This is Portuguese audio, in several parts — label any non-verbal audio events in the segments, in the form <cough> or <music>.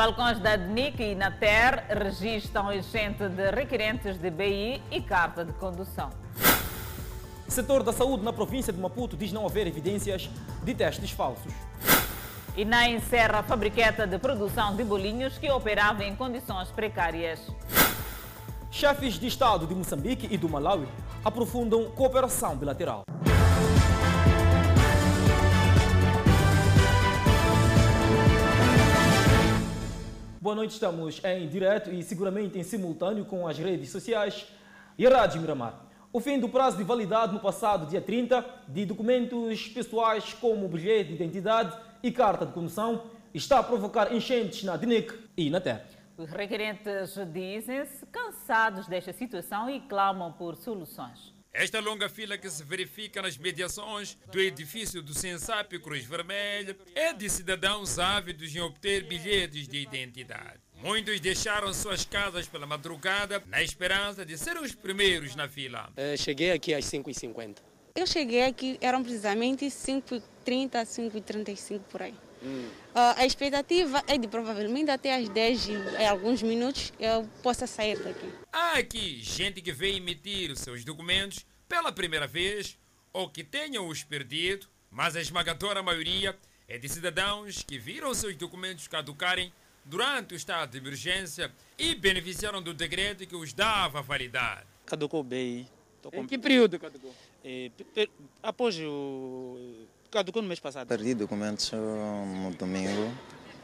Balcões da DNIC e Nater registram enchente de requerentes de BI e carta de condução. Setor da saúde na província de Maputo diz não haver evidências de testes falsos. E na encerra a fabriqueta de produção de bolinhos que operava em condições precárias. Chefes de Estado de Moçambique e do Malawi aprofundam cooperação bilateral. Boa noite, estamos em direto e seguramente em simultâneo com as redes sociais e a Rádio Miramar. O fim do prazo de validade no passado dia 30 de documentos pessoais como bilhete de identidade e carta de condução está a provocar enchentes na DNIC e na TER. Os requerentes dizem-se cansados desta situação e clamam por soluções. Esta longa fila que se verifica nas mediações do edifício do Sensap Cruz Vermelha é de cidadãos ávidos em obter bilhetes de identidade. Muitos deixaram suas casas pela madrugada na esperança de ser os primeiros na fila. Uh, cheguei aqui às 5h50. Eu cheguei aqui, eram precisamente 5h30, 5h35 por aí. Hum. Uh, a expectativa é de provavelmente até às 10 e alguns minutos eu possa sair daqui. Há aqui gente que veio emitir os seus documentos pela primeira vez ou que tenham os perdido, mas a esmagadora maioria é de cidadãos que viram seus documentos caducarem durante o estado de emergência e beneficiaram do decreto que os dava validade. Caducou bem. Em que período caducou? É, após o caducou no mês passado. Perdi documentos no domingo,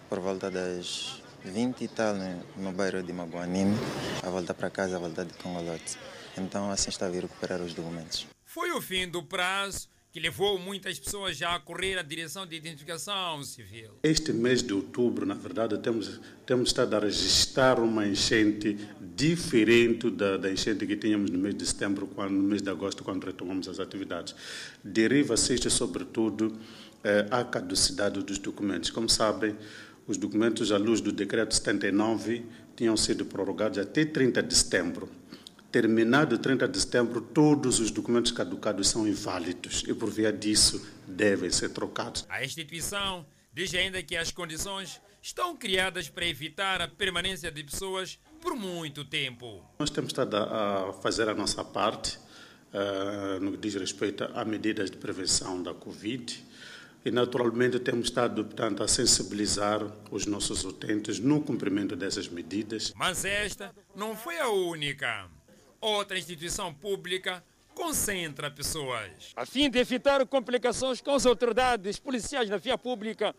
por volta das 20 e tal, né, no bairro de Maguanine, a volta para casa, a volta de Congolote. Então, assim está a vir recuperar os documentos. Foi o fim do prazo que levou muitas pessoas já a correr à direção de identificação civil. Este mês de outubro, na verdade, temos, temos estado a registrar uma enchente diferente da, da enchente que tínhamos no mês de setembro, quando, no mês de agosto, quando retomamos as atividades. Deriva-se isto, sobretudo, eh, à caducidade dos documentos. Como sabem, os documentos, à luz do decreto 79, tinham sido prorrogados até 30 de setembro terminado 30 de setembro, todos os documentos caducados são inválidos e, por via disso, devem ser trocados. A instituição diz ainda que as condições estão criadas para evitar a permanência de pessoas por muito tempo. Nós temos estado a fazer a nossa parte uh, no que diz respeito a medidas de prevenção da Covid e naturalmente temos estado portanto a sensibilizar os nossos utentes no cumprimento dessas medidas. Mas esta não foi a única outra instituição pública concentra pessoas. A fim de evitar complicações com as autoridades policiais na via pública,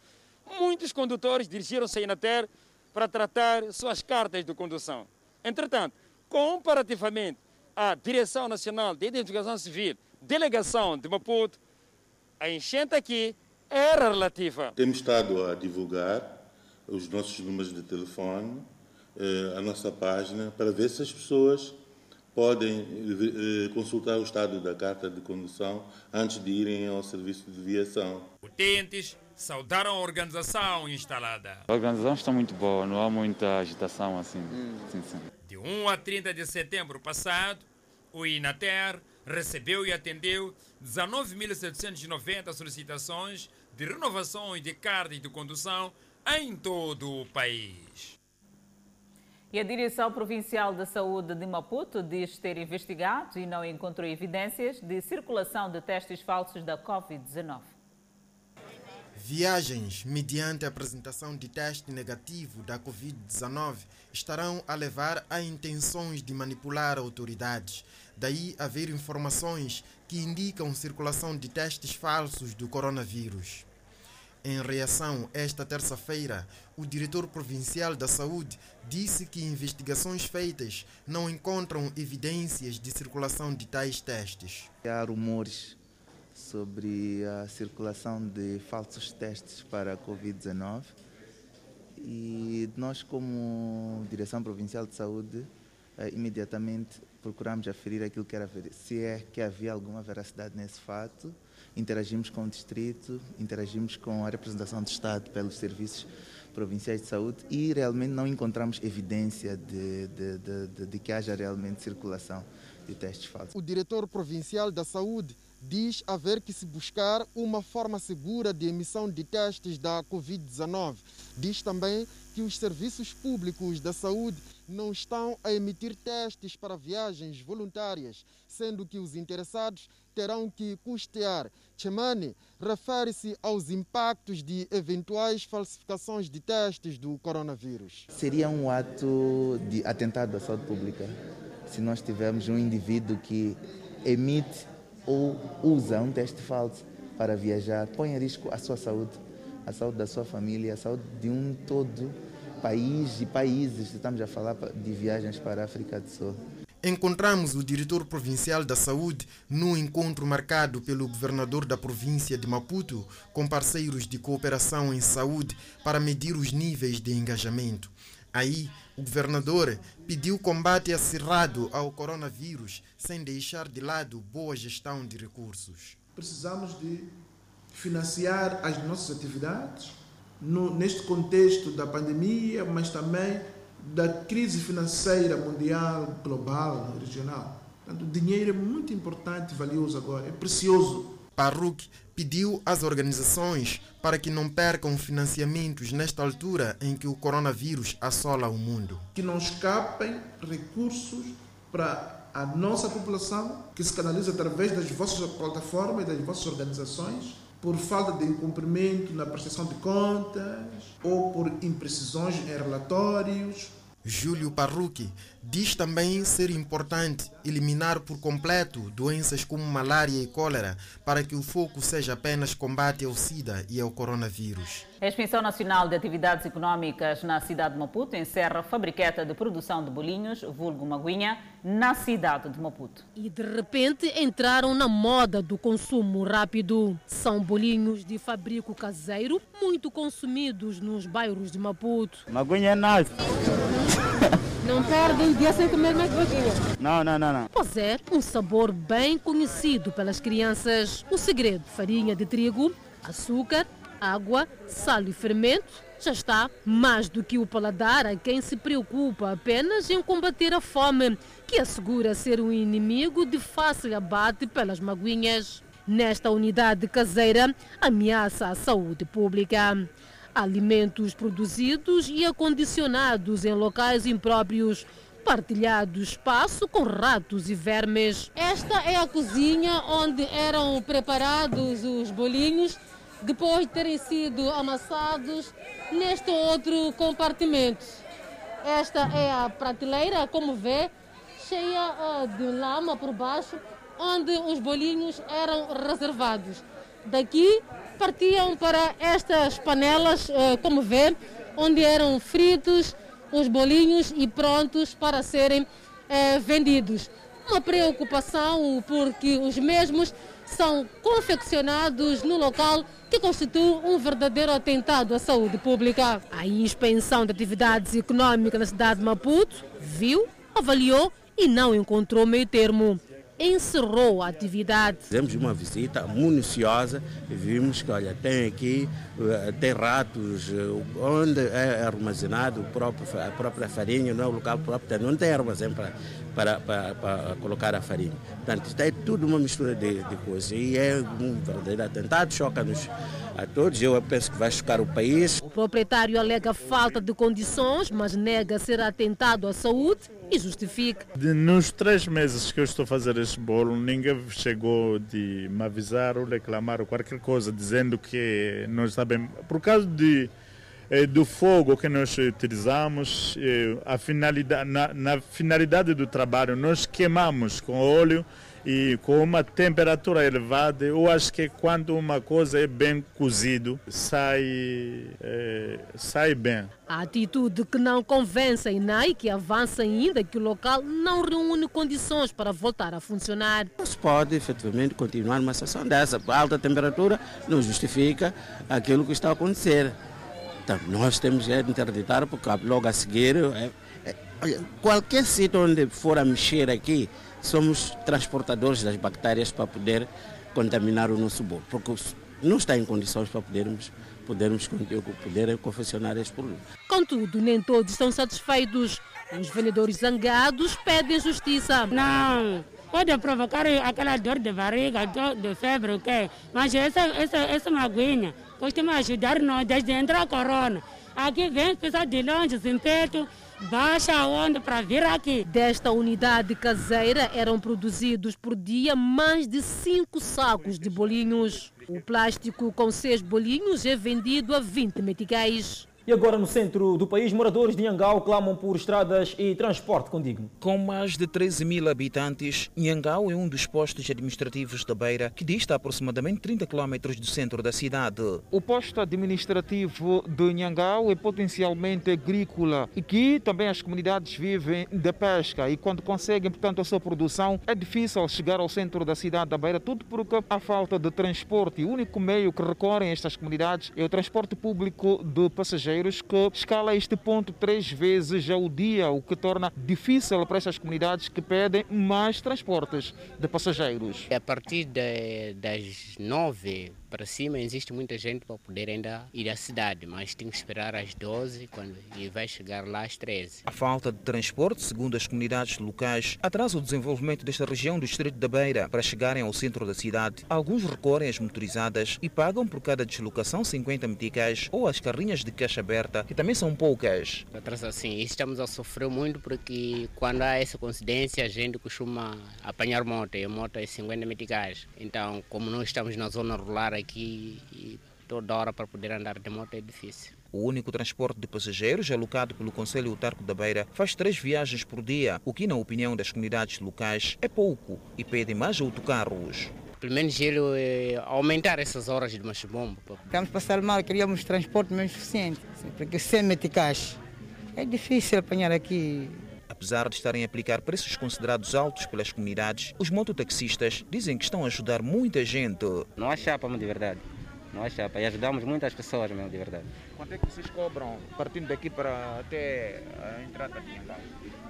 muitos condutores dirigiram-se à Inater para tratar suas cartas de condução. Entretanto, comparativamente à Direção Nacional de Identificação Civil, Delegação de Maputo, a enchente aqui era relativa. Temos estado a divulgar os nossos números de telefone, eh, a nossa página, para ver se as pessoas podem eh, consultar o estado da carta de condução antes de irem ao serviço de viação. Utentes saudaram a organização instalada. A organização está muito boa, não há muita agitação assim. Hum. sim, sim. De 1 a 30 de setembro passado, o Inater recebeu e atendeu 19.790 solicitações de renovações de cartas de condução em todo o país. E a Direção Provincial da Saúde de Maputo diz ter investigado e não encontrou evidências de circulação de testes falsos da Covid-19. Viagens mediante a apresentação de teste negativo da Covid-19 estarão a levar a intenções de manipular autoridades. Daí haver informações que indicam circulação de testes falsos do coronavírus. Em reação, esta terça-feira, o diretor provincial da Saúde disse que investigações feitas não encontram evidências de circulação de tais testes. Há rumores sobre a circulação de falsos testes para a Covid-19 e nós, como Direção Provincial de Saúde, eh, imediatamente procuramos aferir aquilo que era se é que havia alguma veracidade nesse fato interagimos com o distrito, interagimos com a representação do Estado pelos serviços provinciais de saúde e realmente não encontramos evidência de, de, de, de, que haja realmente circulação de testes falsos. O diretor provincial da saúde diz haver que se buscar uma forma segura de emissão de testes da Covid-19. Diz também que os serviços públicos da saúde não estão a emitir testes para viagens voluntárias, sendo que os interessados terão que custear. Chemane refere-se aos impactos de eventuais falsificações de testes do coronavírus. Seria um ato de atentado à saúde pública se nós tivermos um indivíduo que emite ou usa um teste falso para viajar, põe em risco a sua saúde, a saúde da sua família, a saúde de um todo país e países. Estamos a falar de viagens para a África do Sul. Encontramos o diretor provincial da saúde no encontro marcado pelo governador da província de Maputo com parceiros de cooperação em saúde para medir os níveis de engajamento. Aí, o governador pediu combate acirrado ao coronavírus, sem deixar de lado boa gestão de recursos. Precisamos de financiar as nossas atividades no, neste contexto da pandemia, mas também da crise financeira mundial, global, regional. Portanto, o dinheiro é muito importante e valioso agora, é precioso. Parruc pediu às organizações para que não percam financiamentos nesta altura em que o coronavírus assola o mundo. Que não escapem recursos para a nossa população, que se canaliza através das vossas plataformas e das vossas organizações, por falta de cumprimento na prestação de contas ou por imprecisões em relatórios. Júlio Parrucchi diz também ser importante eliminar por completo doenças como malária e cólera para que o foco seja apenas combate ao SIDA e ao coronavírus. A Exposição Nacional de Atividades Econômicas na cidade de Maputo encerra a fabriqueta de produção de bolinhos, vulgo Maguinha, na cidade de Maputo. E de repente entraram na moda do consumo rápido. São bolinhos de fabrico caseiro, muito consumidos nos bairros de Maputo. Maguinha é nice. <laughs> Não perde um dia sem comer mais bolinha. Não, não, não, não. Pois é, um sabor bem conhecido pelas crianças. O segredo, farinha de trigo, açúcar, água, sal e fermento já está mais do que o paladar a quem se preocupa apenas em combater a fome, que assegura ser um inimigo de fácil abate pelas maguinhas. Nesta unidade caseira, ameaça a saúde pública. Alimentos produzidos e acondicionados em locais impróprios partilhado espaço com ratos e vermes. Esta é a cozinha onde eram preparados os bolinhos depois de terem sido amassados neste outro compartimento. Esta é a prateleira, como vê, cheia uh, de lama por baixo, onde os bolinhos eram reservados. Daqui partiam para estas panelas, uh, como vê, onde eram fritos os bolinhos e prontos para serem uh, vendidos. Uma preocupação porque os mesmos são confeccionados no local que constitui um verdadeiro atentado à saúde pública. A inspeção de atividades econômicas na cidade de Maputo viu, avaliou e não encontrou meio termo encerrou a atividade. Fizemos uma visita minuciosa e vimos que, olha, tem aqui, eh, tem ratos, eh, onde é armazenado próprio, a própria farinha, não é o local próprio, não tem armazém para, para, para, para colocar a farinha. Portanto, isto é tudo uma mistura de, de coisas e é um verdadeiro atentado, choca-nos a todos. Eu penso que vai chocar o país. O proprietário alega falta de condições, mas nega ser atentado à saúde e justifica. De, nos três meses que eu estou a fazer este bolo, ninguém chegou de me avisar ou reclamar ou qualquer coisa, dizendo que não está bem. Por causa de, eh, do fogo que nós utilizamos, eh, a finalidade, na, na finalidade do trabalho, nós queimamos com óleo e com uma temperatura elevada, eu acho que quando uma coisa é bem cozido, sai, é, sai bem. A atitude que não convence a INAI, que avança ainda que o local não reúne condições para voltar a funcionar. Não se pode efetivamente continuar uma situação dessa. A alta temperatura não justifica aquilo que está a acontecer. Então, nós temos que interditar, porque logo a seguir, é, é, qualquer sítio onde for a mexer aqui, somos transportadores das bactérias para poder contaminar o nosso bolo, porque não está em condições para podermos, podermos poder confeccionar este produto. Contudo, nem todos estão satisfeitos. Os vendedores zangados pedem justiça. Não, pode provocar aquela dor de barriga, dor de febre, o quê? Mas essa, essa, essa maguinha costuma ajudar nós desde entrar a corona. Aqui vem pessoas de longe, sem perto, baixa onda para vir aqui. Desta unidade caseira eram produzidos por dia mais de 5 sacos de bolinhos. O plástico com seis bolinhos é vendido a 20 meticais. E agora, no centro do país, moradores de Nhangau clamam por estradas e transporte condigno. Com mais de 13 mil habitantes, Nhangau é um dos postos administrativos da Beira, que dista aproximadamente 30 km do centro da cidade. O posto administrativo de Nhangau é potencialmente agrícola e que também as comunidades vivem da pesca e quando conseguem, portanto, a sua produção, é difícil chegar ao centro da cidade da Beira, tudo porque há falta de transporte. O único meio que recorrem estas comunidades é o transporte público de passageiros que escala este ponto três vezes ao dia, o que torna difícil para essas comunidades que pedem mais transportes de passageiros. A partir de, das nove para cima existe muita gente para poder ainda ir à cidade, mas tem que esperar às 12 quando, e vai chegar lá às 13. A falta de transporte, segundo as comunidades locais, atrasa o desenvolvimento desta região do Distrito da Beira para chegarem ao centro da cidade. Alguns recorrem às motorizadas e pagam por cada deslocação 50 meticais ou as carrinhas de caixa aberta, que também são poucas. Atrasa sim, estamos a sofrer muito porque quando há essa coincidência a gente costuma apanhar moto e a moto é 50 meticais. Então, como nós estamos na zona rural aqui e toda hora para poder andar de moto é difícil. O único transporte de passageiros alocado pelo Conselho Autarco da Beira faz três viagens por dia, o que, na opinião das comunidades locais, é pouco e pedem mais autocarros. Pelo menos ele é, aumentar essas horas de machibombo. Estamos passar mal, queríamos transporte menos suficiente, porque sem meticais é difícil apanhar aqui Apesar de estarem a aplicar preços considerados altos pelas comunidades, os mototaxistas dizem que estão a ajudar muita gente. Não há chapa, de verdade. Não há chapa. E ajudamos muitas pessoas, mesmo, de verdade. Quanto é que vocês cobram partindo daqui para até a entrada de Nhangau?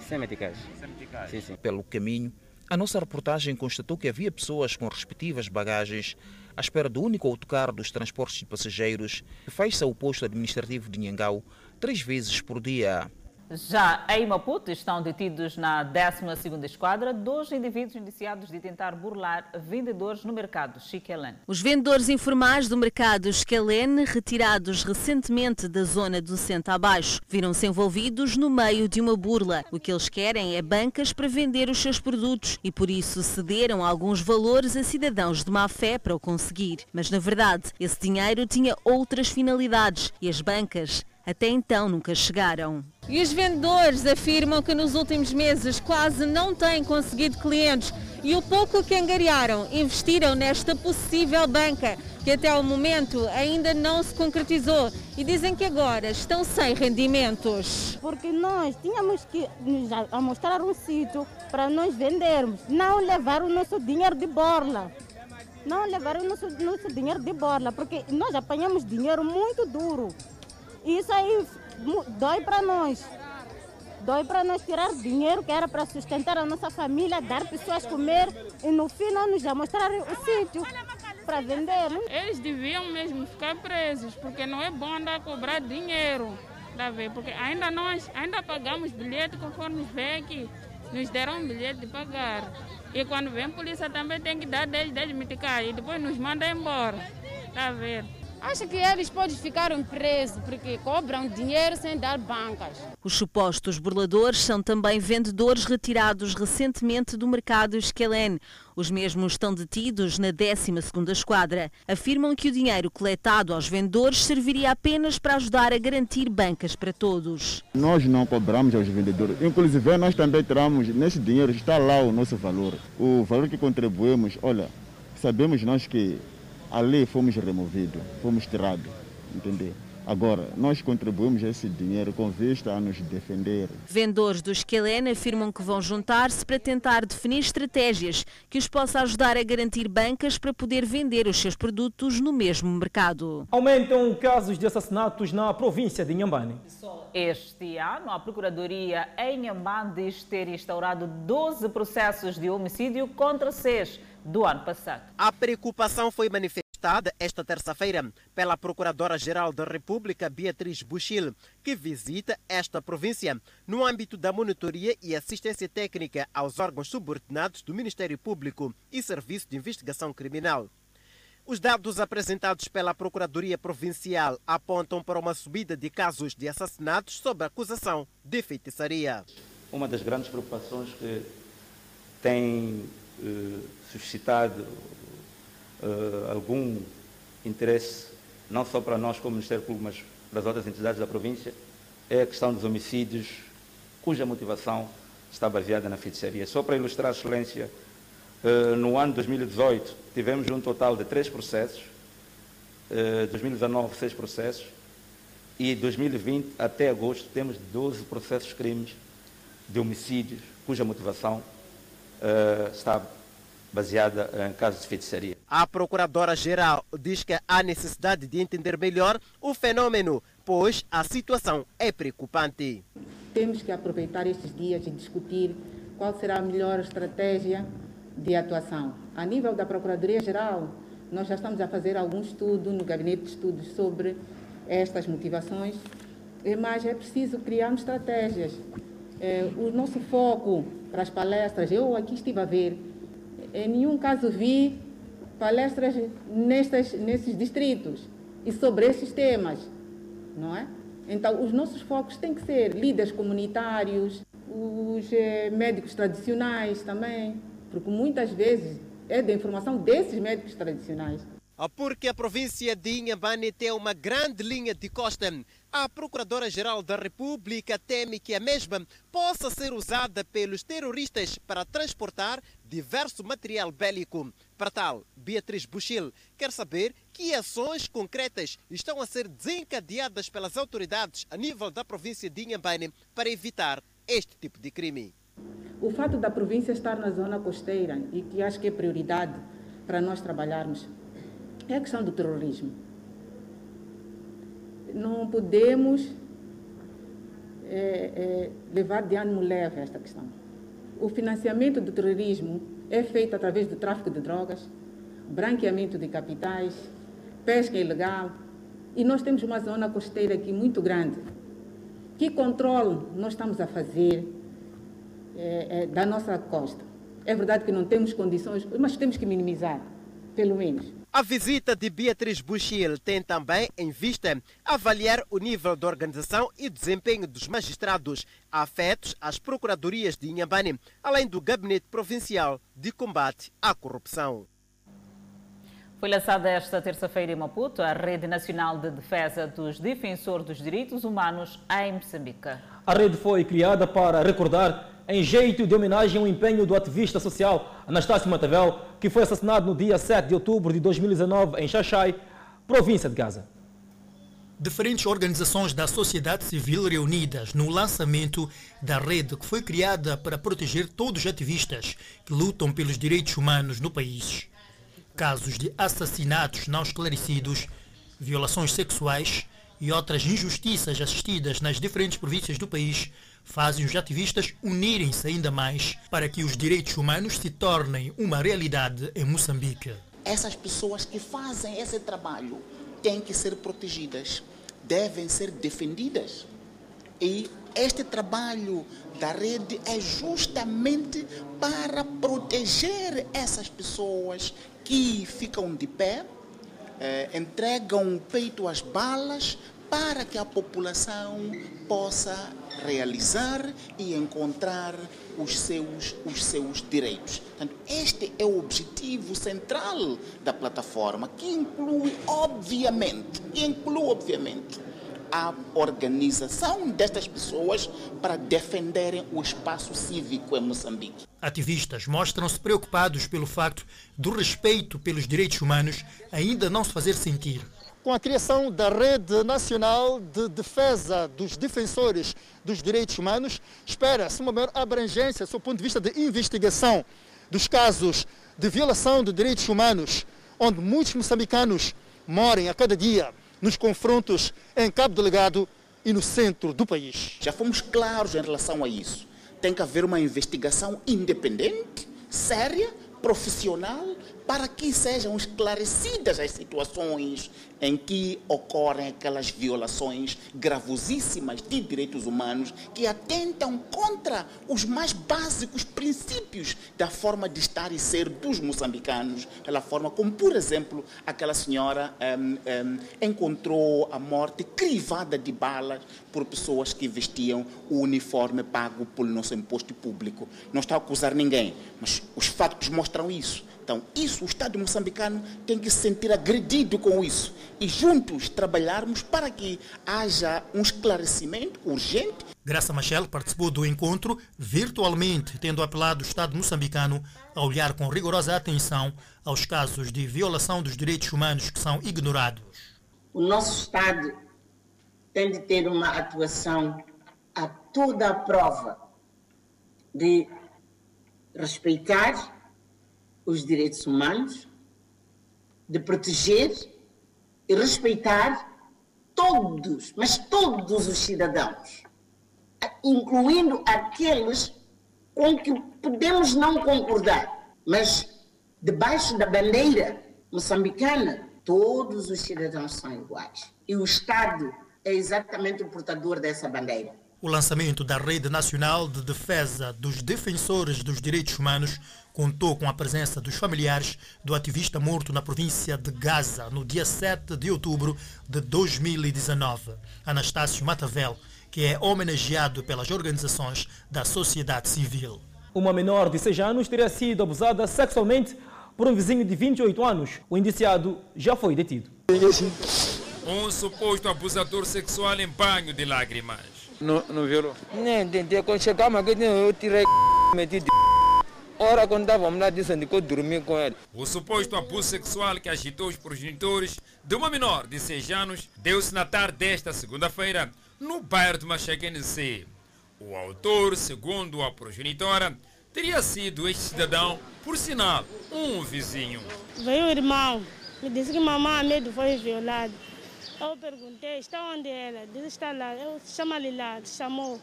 100 meticais. 100 meticais. Sim, sim. Pelo caminho, a nossa reportagem constatou que havia pessoas com respectivas bagagens à espera do único autocarro dos transportes de passageiros que faz-se ao posto administrativo de Nhangau três vezes por dia. Já em Maputo estão detidos na 12ª Esquadra dois indivíduos indiciados de tentar burlar vendedores no mercado Chiquelen. Os vendedores informais do mercado Chiquelen, retirados recentemente da zona do centro abaixo, viram-se envolvidos no meio de uma burla. O que eles querem é bancas para vender os seus produtos e por isso cederam alguns valores a cidadãos de má fé para o conseguir. Mas na verdade, esse dinheiro tinha outras finalidades e as bancas até então nunca chegaram. E os vendedores afirmam que nos últimos meses quase não têm conseguido clientes e o pouco que angariaram investiram nesta possível banca, que até ao momento ainda não se concretizou e dizem que agora estão sem rendimentos. Porque nós tínhamos que nos mostrar um sítio para nós vendermos, não levar o nosso dinheiro de borla. Não levar o nosso, nosso dinheiro de borla, porque nós apanhamos dinheiro muito duro. Isso aí dói para nós. Dói para nós tirar dinheiro que era para sustentar a nossa família, dar pessoas comer e no fim não nos mostrar o sítio para vender. Eles deviam mesmo ficar presos, porque não é bom andar a cobrar dinheiro. Tá vendo? Porque ainda nós ainda pagamos bilhete conforme vê aqui. Nos deram um bilhete de pagar. E quando vem polícia também tem que dar 10, 10 meticais e depois nos manda embora. Tá vendo? Acho que eles podem ficar presos porque cobram dinheiro sem dar bancas. Os supostos burladores são também vendedores retirados recentemente do mercado Esquelen. Os mesmos estão detidos na 12ª Esquadra. Afirmam que o dinheiro coletado aos vendedores serviria apenas para ajudar a garantir bancas para todos. Nós não cobramos aos vendedores. Inclusive, nós também tiramos, nesse dinheiro está lá o nosso valor. O valor que contribuímos, olha, sabemos nós que ali fomos removidos, fomos tirados, entendeu? Agora, nós contribuímos esse dinheiro com vista a nos defender. Vendedores do Esquelene afirmam que vão juntar-se para tentar definir estratégias que os possa ajudar a garantir bancas para poder vender os seus produtos no mesmo mercado. Aumentam casos de assassinatos na província de Inhambane. Este ano, a Procuradoria em Inhambane diz ter instaurado 12 processos de homicídio contra seis do ano passado. A preocupação foi manifestada Estada esta terça-feira pela Procuradora-Geral da República, Beatriz Buchil, que visita esta província no âmbito da monitoria e assistência técnica aos órgãos subordinados do Ministério Público e Serviço de Investigação Criminal. Os dados apresentados pela Procuradoria Provincial apontam para uma subida de casos de assassinatos sob acusação de feitiçaria. Uma das grandes preocupações que tem eh, suscitado uh, algum interesse, não só para nós como Ministério Público, mas para as outras entidades da província, é a questão dos homicídios, cuja motivação está baseada na feitiçaria. Só para ilustrar a excelência, uh, no ano 2018 tivemos um total de três processos, uh, 2019 seis processos, e 2020 até agosto temos 12 processos crimes de homicídios cuja motivação uh, está baseada em casos de feitiçaria. A Procuradora-Geral diz que há necessidade de entender melhor o fenômeno, pois a situação é preocupante. Temos que aproveitar estes dias e discutir qual será a melhor estratégia de atuação. A nível da Procuradoria-Geral, nós já estamos a fazer algum estudo no gabinete de estudos sobre estas motivações, mas é preciso criarmos estratégias. É, o nosso foco para as palestras, eu aqui estive a ver, em nenhum caso vi palestras nestas, nesses distritos e sobre esses temas, não é? Então, os nossos focos têm que ser líderes comunitários, os eh, médicos tradicionais também, porque muitas vezes é da informação desses médicos tradicionais. Porque a província de Inhambane tem uma grande linha de costa. A Procuradora-Geral da República teme que a mesma possa ser usada pelos terroristas para transportar diverso material bélico. Para tal, Beatriz Buchil quer saber que ações concretas estão a ser desencadeadas pelas autoridades a nível da província de Inhambane para evitar este tipo de crime. O fato da província estar na zona costeira e que acho que é prioridade para nós trabalharmos é a questão do terrorismo. Não podemos é, é, levar de ânimo leve esta questão. O financiamento do terrorismo é feito através do tráfico de drogas, branqueamento de capitais, pesca ilegal, e nós temos uma zona costeira aqui muito grande. Que controle nós estamos a fazer é, é, da nossa costa? É verdade que não temos condições, mas temos que minimizar, pelo menos. A visita de Beatriz Buchil tem também em vista avaliar o nível de organização e desempenho dos magistrados afetos às procuradorias de Inhambane, além do Gabinete Provincial de Combate à Corrupção. Foi lançada esta terça-feira em Maputo a Rede Nacional de Defesa dos Defensores dos Direitos Humanos em Moçambique. A rede foi criada para recordar em jeito de homenagem ao empenho do ativista social Anastácio Matavel, que foi assassinado no dia 7 de outubro de 2019 em Xaxai, província de Gaza. Diferentes organizações da sociedade civil reunidas no lançamento da rede que foi criada para proteger todos os ativistas que lutam pelos direitos humanos no país. Casos de assassinatos não esclarecidos, violações sexuais e outras injustiças assistidas nas diferentes províncias do país fazem os ativistas unirem-se ainda mais para que os direitos humanos se tornem uma realidade em Moçambique. Essas pessoas que fazem esse trabalho têm que ser protegidas, devem ser defendidas. E este trabalho da rede é justamente para proteger essas pessoas que ficam de pé, eh, entregam o peito às balas para que a população possa realizar e encontrar os seus, os seus direitos. Portanto, este é o objetivo central da plataforma, que inclui, obviamente, inclui, obviamente, a organização destas pessoas para defenderem o espaço cívico em Moçambique. Ativistas mostram-se preocupados pelo facto do respeito pelos direitos humanos ainda não se fazer sentir com a criação da Rede Nacional de Defesa dos Defensores dos Direitos Humanos, espera-se uma maior abrangência, do ponto de vista de investigação dos casos de violação de direitos humanos, onde muitos moçambicanos morem a cada dia nos confrontos em Cabo Delegado e no centro do país. Já fomos claros em relação a isso. Tem que haver uma investigação independente, séria, profissional, para que sejam esclarecidas as situações em que ocorrem aquelas violações gravosíssimas de direitos humanos que atentam contra os mais básicos princípios da forma de estar e ser dos moçambicanos, pela forma como, por exemplo, aquela senhora um, um, encontrou a morte crivada de balas por pessoas que vestiam o uniforme pago pelo nosso imposto público. Não está a acusar ninguém, mas os factos mostram isso. Então, isso o Estado moçambicano tem que se sentir agredido com isso e juntos trabalharmos para que haja um esclarecimento urgente. Graça Machel participou do encontro virtualmente, tendo apelado o Estado moçambicano a olhar com rigorosa atenção aos casos de violação dos direitos humanos que são ignorados. O nosso Estado tem de ter uma atuação a toda a prova de respeitar os direitos humanos, de proteger e respeitar todos, mas todos os cidadãos, incluindo aqueles com que podemos não concordar, mas debaixo da bandeira moçambicana, todos os cidadãos são iguais. E o Estado é exatamente o portador dessa bandeira. O lançamento da Rede Nacional de Defesa dos Defensores dos Direitos Humanos contou com a presença dos familiares do ativista morto na província de Gaza no dia 7 de outubro de 2019, Anastácio Matavel, que é homenageado pelas organizações da sociedade civil. Uma menor de 6 anos teria sido abusada sexualmente por um vizinho de 28 anos. O indiciado já foi detido. Um suposto abusador sexual em banho de lágrimas. Não, não violou? Não. Quando chegamos aqui, eu tirei meti de Ora, quando estávamos lá, dizendo que eu dormi com ele. O suposto abuso sexual que agitou os progenitores de uma menor de 6 anos deu-se na tarde desta segunda-feira no bairro de Machaquense. O autor, segundo a progenitora, teria sido este cidadão, por sinal, um vizinho. Veio o irmão, me disse que mamãe Amedo foi violado. Eu perguntei, está onde ela? Disse, está lá. Eu chamo-lhe lá, chamou.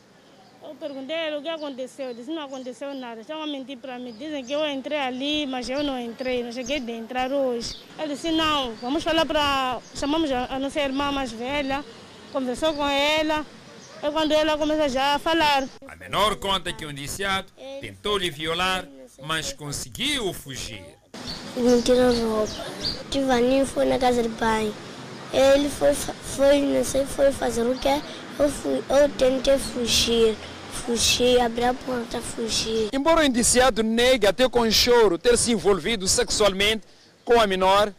Eu perguntei o que aconteceu. Ele disse, não aconteceu nada. Estão a mentir para mim. Dizem que eu entrei ali, mas eu não entrei. Não cheguei de entrar hoje. Ele disse, não, vamos falar para... Chamamos a nossa irmã mais velha, conversou com ela. É quando ela começa já a falar. A menor conta que o indiciado tentou lhe violar, mas conseguiu fugir. Me tirou roupa. Tivaninho foi na casa de banho. Ele foi, foi, não sei, foi fazer o quê? Eu, fui, eu tentei fugir fugir, abrir a porta, fugir. Embora o indiciado negue até com choro ter se envolvido sexualmente com a menor,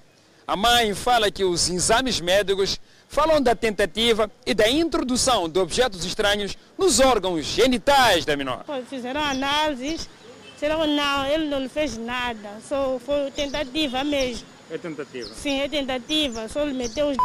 a mãe fala que os exames médicos falam da tentativa e da introdução de objetos estranhos nos órgãos genitais da menor. Fizeram análises, disseram não, ele não fez nada, só foi tentativa mesmo. É tentativa? Sim, é tentativa, só ele meteu os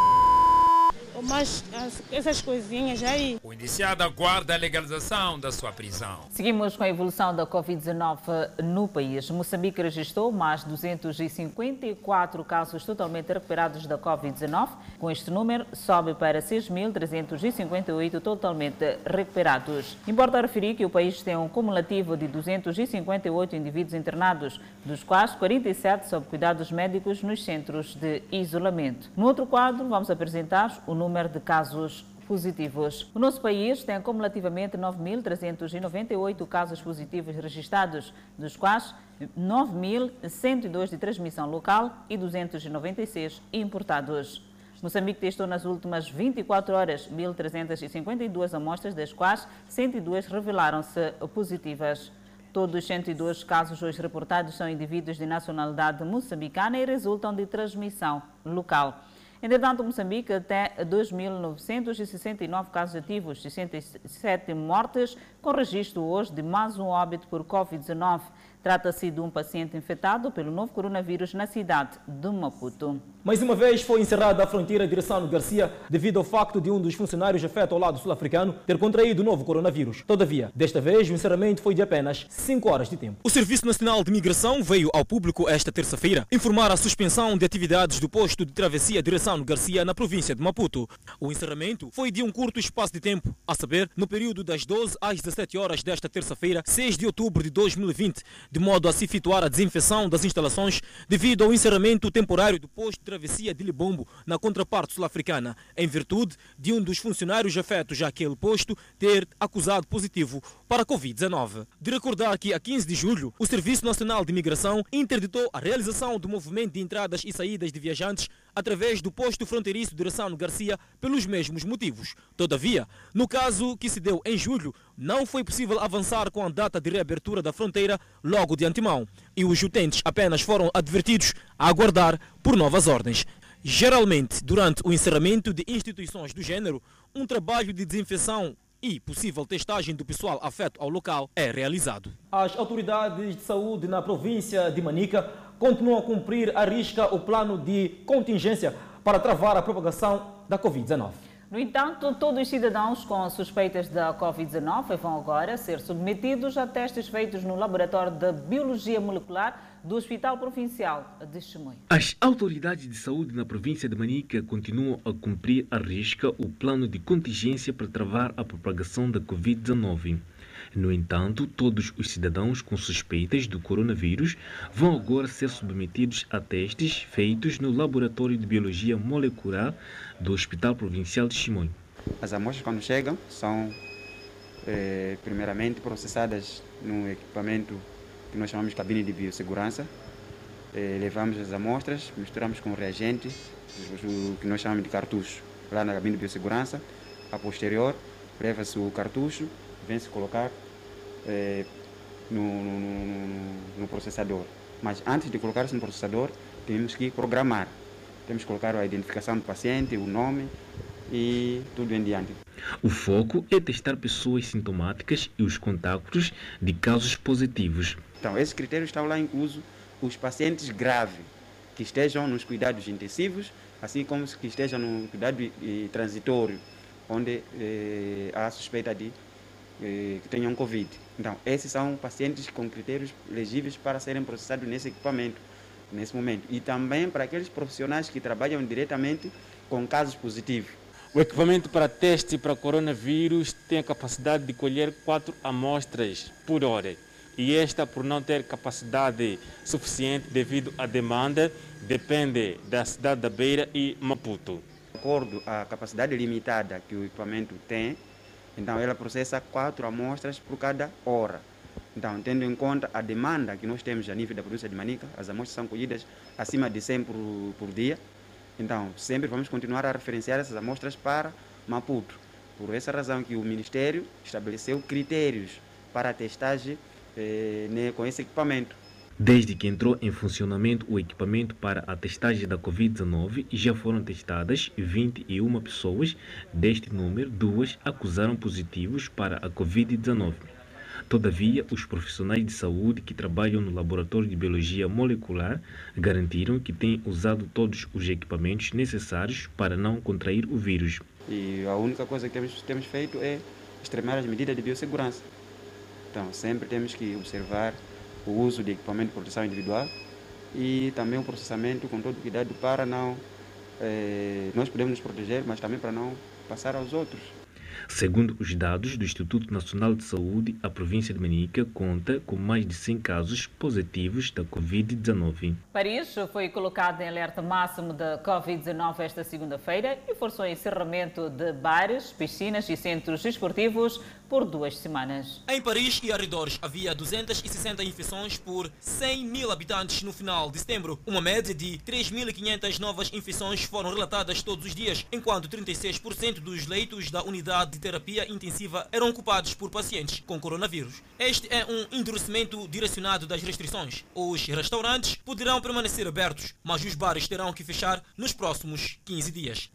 mas essas coisinhas aí. O indiciado aguarda a legalização da sua prisão. Seguimos com a evolução da Covid-19 no país. Moçambique registrou mais 254 casos totalmente recuperados da Covid-19. Com este número, sobe para 6.358 totalmente recuperados. Importa referir que o país tem um cumulativo de 258 indivíduos internados, dos quais 47 sob cuidados médicos nos centros de isolamento. No outro quadro, vamos apresentar o número de casos positivos. O nosso país tem acumulativamente 9.398 casos positivos registrados, dos quais 9.102 de transmissão local e 296 importados. Moçambique testou nas últimas 24 horas 1.352 amostras, das quais 102 revelaram-se positivas. Todos os 102 casos hoje reportados são indivíduos de nacionalidade moçambicana e resultam de transmissão local. Entretanto, Moçambique tem 2.969 casos ativos, 67 mortes, com registro hoje de mais um óbito por Covid-19. Trata-se de um paciente infectado pelo novo coronavírus na cidade de Maputo. Mais uma vez foi encerrada a fronteira de Dirção Garcia devido ao facto de um dos funcionários afeto ao lado sul-africano ter contraído o novo coronavírus. Todavia, desta vez o encerramento foi de apenas 5 horas de tempo. O Serviço Nacional de Migração veio ao público esta terça-feira informar a suspensão de atividades do posto de travessia Direção Garcia na província de Maputo. O encerramento foi de um curto espaço de tempo, a saber, no período das 12 às 17 horas desta terça-feira, 6 de outubro de 2020, de modo a se efetuar a desinfecção das instalações devido ao encerramento temporário do posto de travessia de Libombo, na contraparte sul-africana, em virtude de um dos funcionários afetos àquele posto ter acusado positivo para a Covid-19. De recordar que, a 15 de julho, o Serviço Nacional de Imigração interditou a realização do movimento de entradas e saídas de viajantes através do posto fronteiriço de Ressano Garcia pelos mesmos motivos. Todavia, no caso que se deu em julho, não foi possível avançar com a data de reabertura da fronteira logo de antemão e os utentes apenas foram advertidos a aguardar por novas ordens. Geralmente, durante o encerramento de instituições do gênero, um trabalho de desinfecção e possível testagem do pessoal afeto ao local é realizado. As autoridades de saúde na província de Manica continuam a cumprir à risca o plano de contingência para travar a propagação da Covid-19. No entanto, todos os cidadãos com suspeitas da Covid-19 vão agora ser submetidos a testes feitos no Laboratório de Biologia Molecular do Hospital Provincial de Chimoio. As autoridades de saúde na província de Manica continuam a cumprir à risca o plano de contingência para travar a propagação da Covid-19. No entanto, todos os cidadãos com suspeitas do coronavírus vão agora ser submetidos a testes feitos no Laboratório de Biologia Molecular do Hospital Provincial de Chimoio. As amostras, quando chegam, são eh, primeiramente processadas no equipamento que nós chamamos de cabine de biossegurança. Eh, levamos as amostras, misturamos com reagente, o que nós chamamos de cartucho, lá na cabine de biossegurança. A posterior, leva-se o cartucho, vem-se colocar eh, no, no, no, processador. Mas antes de colocar isso no processador, temos que programar. Temos que colocar a identificação do paciente, o nome e tudo em diante. O foco é testar pessoas sintomáticas e os contactos de casos positivos. Então, esses critérios estão lá incluso os pacientes graves que estejam nos cuidados intensivos, assim como que estejam no cuidado eh, transitório, onde eh, há suspeita de eh, que tenham Covid. Então, esses são pacientes com critérios elegíveis para serem processados nesse equipamento, nesse momento. E também para aqueles profissionais que trabalham diretamente com casos positivos. O equipamento para teste para coronavírus tem a capacidade de colher quatro amostras por hora. E esta, por não ter capacidade suficiente devido à demanda, depende da cidade da Beira e Maputo. De acordo à capacidade limitada que o equipamento tem, então, ela processa quatro amostras por cada hora. Então, tendo em conta a demanda que nós temos a nível da província de Manica, as amostras são colhidas acima de 100 por, por dia. Então, sempre vamos continuar a referenciar essas amostras para Maputo. Por essa razão que o Ministério estabeleceu critérios para a testagem eh, né, com esse equipamento. Desde que entrou em funcionamento o equipamento para a testagem da Covid-19, já foram testadas 21 pessoas. Deste número, duas acusaram positivos para a Covid-19. Todavia, os profissionais de saúde que trabalham no Laboratório de Biologia Molecular garantiram que têm usado todos os equipamentos necessários para não contrair o vírus. E a única coisa que temos, temos feito é extremar as medidas de biossegurança. Então, sempre temos que observar o uso de equipamento de proteção individual e também o processamento com todo cuidado para não eh, nós podemos nos proteger, mas também para não passar aos outros. Segundo os dados do Instituto Nacional de Saúde, a província de Manica conta com mais de 100 casos positivos da Covid-19. Paris foi colocado em alerta máximo da Covid-19 esta segunda-feira e forçou o encerramento de bares, piscinas e centros esportivos por duas semanas. Em Paris e arredores havia 260 infecções por 100 mil habitantes no final de setembro. Uma média de 3.500 novas infecções foram relatadas todos os dias, enquanto 36% dos leitos da unidade de terapia intensiva eram ocupados por pacientes com coronavírus. Este é um endurecimento direcionado das restrições. Os restaurantes poderão permanecer abertos, mas os bares terão que fechar nos próximos 15 dias.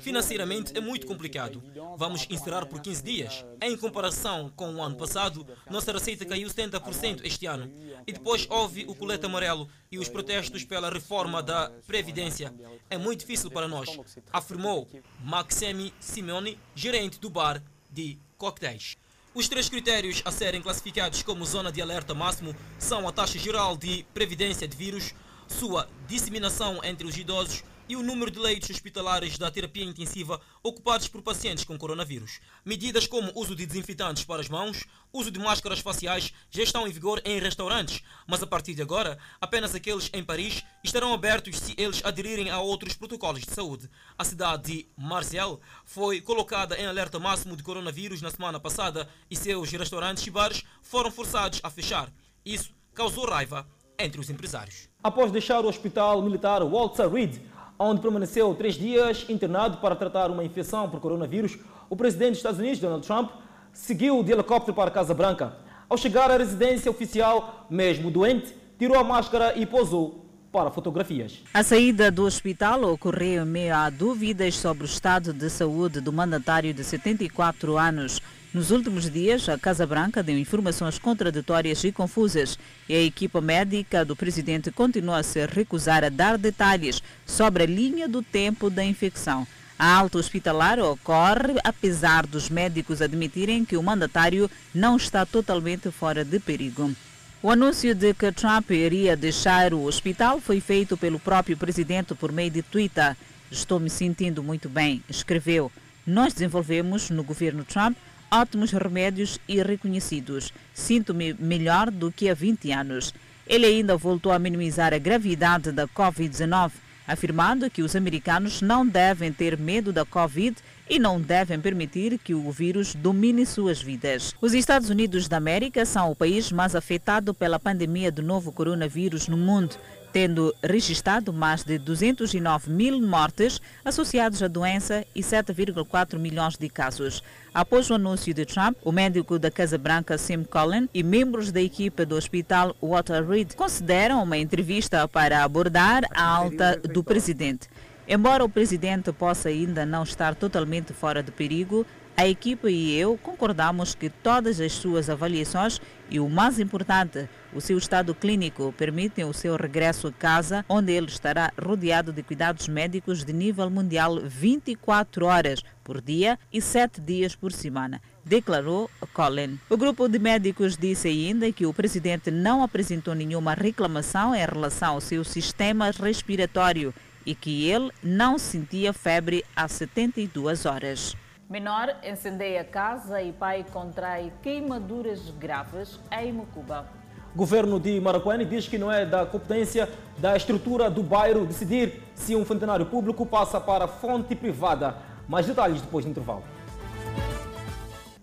Financeiramente é muito complicado. Vamos encerrar por 15 dias. Em comparação com o ano passado, nossa receita caiu 70% este ano. E depois houve o colete amarelo e os protestos pela reforma da Previdência. É muito difícil para nós, afirmou Maxime Simeone, gerente do bar de coquetéis. Os três critérios a serem classificados como zona de alerta máximo são a taxa geral de previdência de vírus, sua disseminação entre os idosos, e o número de leitos hospitalares da terapia intensiva ocupados por pacientes com coronavírus. Medidas como uso de desinfetantes para as mãos, uso de máscaras faciais já estão em vigor em restaurantes, mas a partir de agora, apenas aqueles em Paris estarão abertos se eles aderirem a outros protocolos de saúde. A cidade de Marseille foi colocada em alerta máximo de coronavírus na semana passada e seus restaurantes e bares foram forçados a fechar. Isso causou raiva entre os empresários. Após deixar o hospital militar Walter Reed, onde permaneceu três dias internado para tratar uma infecção por coronavírus, o presidente dos Estados Unidos, Donald Trump, seguiu de helicóptero para a Casa Branca. Ao chegar à residência oficial, mesmo doente, tirou a máscara e posou para fotografias. A saída do hospital ocorreu em meio a dúvidas sobre o estado de saúde do mandatário de 74 anos. Nos últimos dias, a Casa Branca deu informações contraditórias e confusas e a equipa médica do presidente continua a se recusar a dar detalhes sobre a linha do tempo da infecção. A alta hospitalar ocorre apesar dos médicos admitirem que o mandatário não está totalmente fora de perigo. O anúncio de que Trump iria deixar o hospital foi feito pelo próprio presidente por meio de Twitter. Estou me sentindo muito bem, escreveu. Nós desenvolvemos no governo Trump ótimos remédios e reconhecidos. Sinto-me melhor do que há 20 anos. Ele ainda voltou a minimizar a gravidade da Covid-19, afirmando que os americanos não devem ter medo da Covid e não devem permitir que o vírus domine suas vidas. Os Estados Unidos da América são o país mais afetado pela pandemia do novo coronavírus no mundo tendo registrado mais de 209 mil mortes associadas à doença e 7,4 milhões de casos. Após o anúncio de Trump, o médico da Casa Branca, Sim Collin, e membros da equipe do hospital Walter Reed consideram uma entrevista para abordar a alta do presidente. Embora o presidente possa ainda não estar totalmente fora de perigo, a equipe e eu concordamos que todas as suas avaliações e o mais importante, o seu estado clínico, permitem o seu regresso a casa, onde ele estará rodeado de cuidados médicos de nível mundial 24 horas por dia e 7 dias por semana declarou Colin. O grupo de médicos disse ainda que o presidente não apresentou nenhuma reclamação em relação ao seu sistema respiratório e que ele não sentia febre há 72 horas. Menor incendeia casa e pai contrai queimaduras graves em Mocuba. Governo de Maracuene diz que não é da competência da estrutura do bairro decidir se um funcionário público passa para fonte privada. Mais detalhes depois do intervalo.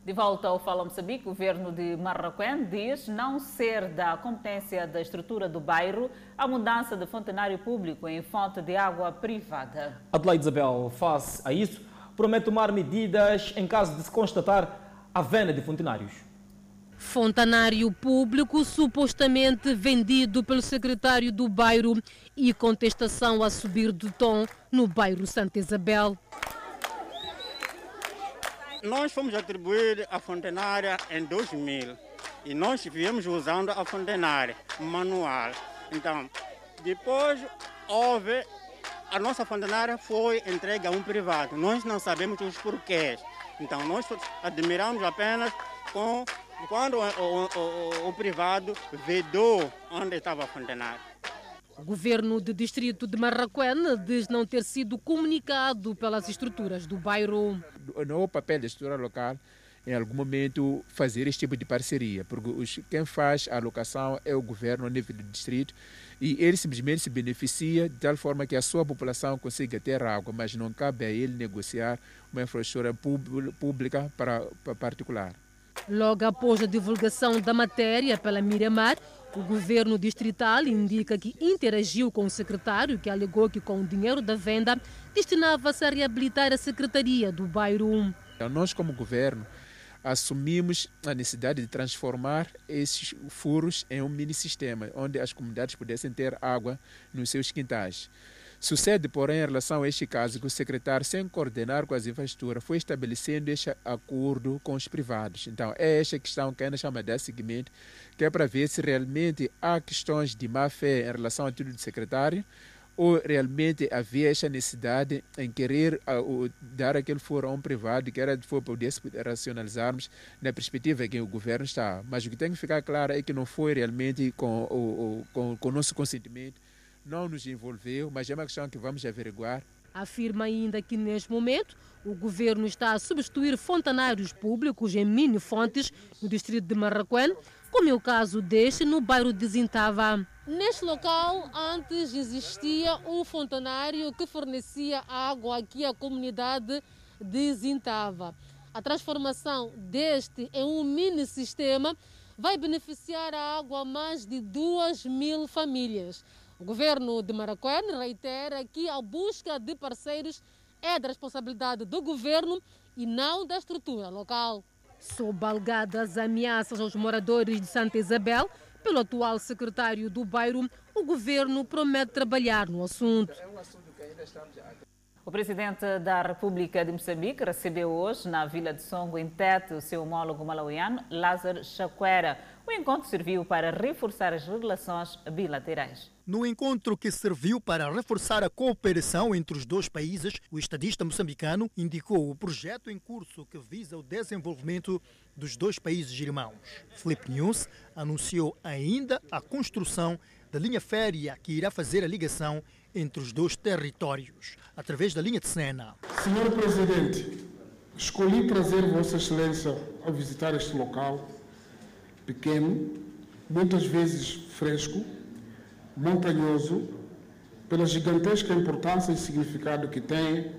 De volta ao Fala Moçambique, o governo de Marrakech diz não ser da competência da estrutura do bairro a mudança de fontenário público em fonte de água privada. Adelaide Isabel, face a isso, promete tomar medidas em caso de se constatar a venda de fontenários. Fontanário público supostamente vendido pelo secretário do bairro e contestação a subir de tom no bairro Santa Isabel. Nós fomos atribuir a fontenária em 2000 e nós viemos usando a fontenária manual. Então, depois houve a nossa fontenária foi entregue a um privado. Nós não sabemos os porquês. Então, nós admiramos apenas com, quando o, o, o, o privado vedou onde estava a fontenária. O governo do distrito de Marraquém diz não ter sido comunicado pelas estruturas do bairro. Não é o papel da estrutura local em algum momento fazer este tipo de parceria, porque os, quem faz a alocação é o governo a nível do distrito e ele simplesmente se beneficia de tal forma que a sua população consiga ter água, mas não cabe a ele negociar uma infraestrutura pública para, para particular. Logo após a divulgação da matéria pela Miramar, o governo distrital indica que interagiu com o secretário, que alegou que com o dinheiro da venda destinava-se a reabilitar a secretaria do bairro 1. Então, nós, como governo, assumimos a necessidade de transformar esses furos em um mini sistema, onde as comunidades pudessem ter água nos seus quintais. Sucede, porém, em relação a este caso, que o secretário, sem coordenar com as infraestruturas, foi estabelecendo este acordo com os privados. Então, é esta questão que ainda chama de seguimento, que é para ver se realmente há questões de má fé em relação ao título do secretário, ou realmente havia essa necessidade em querer uh, dar aquele foro a um privado, que era de for poder racionalizarmos na perspectiva que o governo está. Mas o que tem que ficar claro é que não foi realmente com o, com, com o nosso consentimento, não nos envolveu, mas é uma questão que vamos averiguar. Afirma ainda que, neste momento, o governo está a substituir fontanários públicos em mini-fontes no distrito de Marraquém, como é o caso deste no bairro de Zintava. Neste local, antes existia um fontanário que fornecia água aqui à comunidade de Zintava. A transformação deste em um mini-sistema vai beneficiar a água a mais de 2 mil famílias. O governo de Maracuã reitera que a busca de parceiros é da responsabilidade do governo e não da estrutura local. Sob algadas ameaças aos moradores de Santa Isabel, pelo atual secretário do bairro, o governo promete trabalhar no assunto. O presidente da República de Moçambique recebeu hoje, na Vila de Songo, em Tete, o seu homólogo malauiano, Lázaro Chacuera. O encontro serviu para reforçar as relações bilaterais. No encontro que serviu para reforçar a cooperação entre os dois países, o estadista moçambicano indicou o projeto em curso que visa o desenvolvimento dos dois países irmãos. Flip News anunciou ainda a construção da linha férrea que irá fazer a ligação entre os dois territórios, através da linha de Sena. Senhor Presidente, escolhi trazer Vossa Excelência a visitar este local, pequeno, muitas vezes fresco, montanhoso, pela gigantesca importância e significado que tem,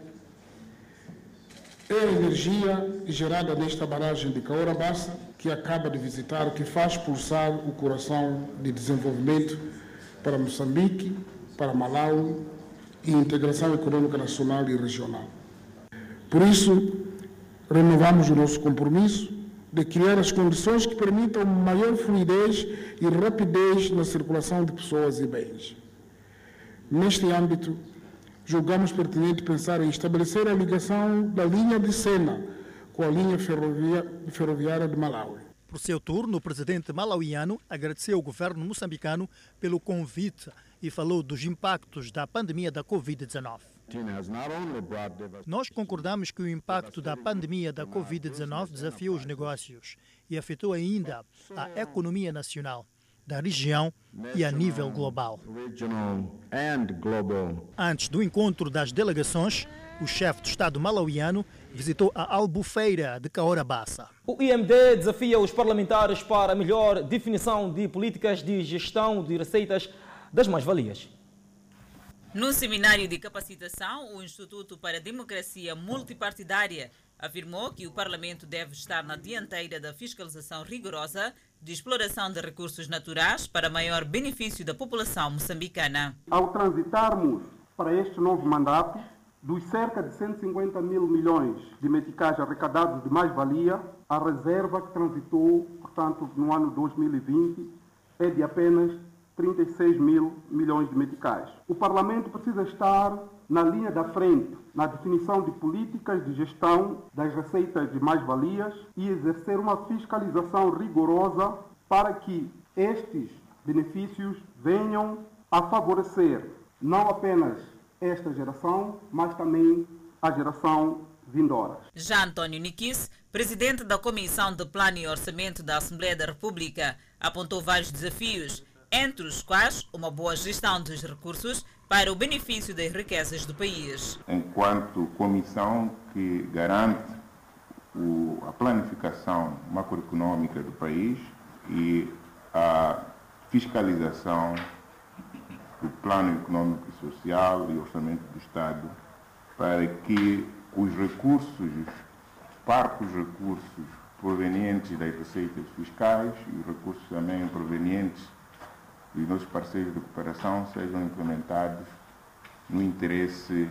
é a energia gerada nesta barragem de Caorabassa, que acaba de visitar, que faz pulsar o coração de desenvolvimento para Moçambique, para Malawi e integração econômica nacional e regional. Por isso, renovamos o nosso compromisso de criar as condições que permitam maior fluidez e rapidez na circulação de pessoas e bens. Neste âmbito, julgamos pertinente pensar em estabelecer a ligação da linha de Sena com a linha ferroviária de Malawi. Por seu turno, o presidente malauiano agradeceu ao governo moçambicano pelo convite e falou dos impactos da pandemia da Covid-19. Nós concordamos que o impacto da pandemia da Covid-19 desafiou os negócios e afetou ainda a economia nacional, da região e a nível global. Antes do encontro das delegações, o chefe de Estado malauiano visitou a Albufeira de Caorabassa. O IMD desafia os parlamentares para a melhor definição de políticas de gestão de receitas das mais-valias. No seminário de capacitação, o Instituto para a Democracia Multipartidária afirmou que o Parlamento deve estar na dianteira da fiscalização rigorosa de exploração de recursos naturais para maior benefício da população moçambicana. Ao transitarmos para este novo mandato, dos cerca de 150 mil milhões de meticais arrecadados de mais-valia, a reserva que transitou, portanto, no ano 2020 é de apenas 36 mil milhões de meticais. O Parlamento precisa estar na linha da frente na definição de políticas de gestão das receitas de mais-valias e exercer uma fiscalização rigorosa para que estes benefícios venham a favorecer não apenas esta geração, mas também a geração vindoura. Já António Niquis, presidente da Comissão de Plano e Orçamento da Assembleia da República, apontou vários desafios entre os quais uma boa gestão dos recursos para o benefício das riquezas do país. Enquanto comissão que garante o, a planificação macroeconômica do país e a fiscalização do plano econômico e social e orçamento do Estado para que os recursos, parcos recursos provenientes das receitas fiscais e os recursos também provenientes e nossos parceiros de cooperação sejam implementados no interesse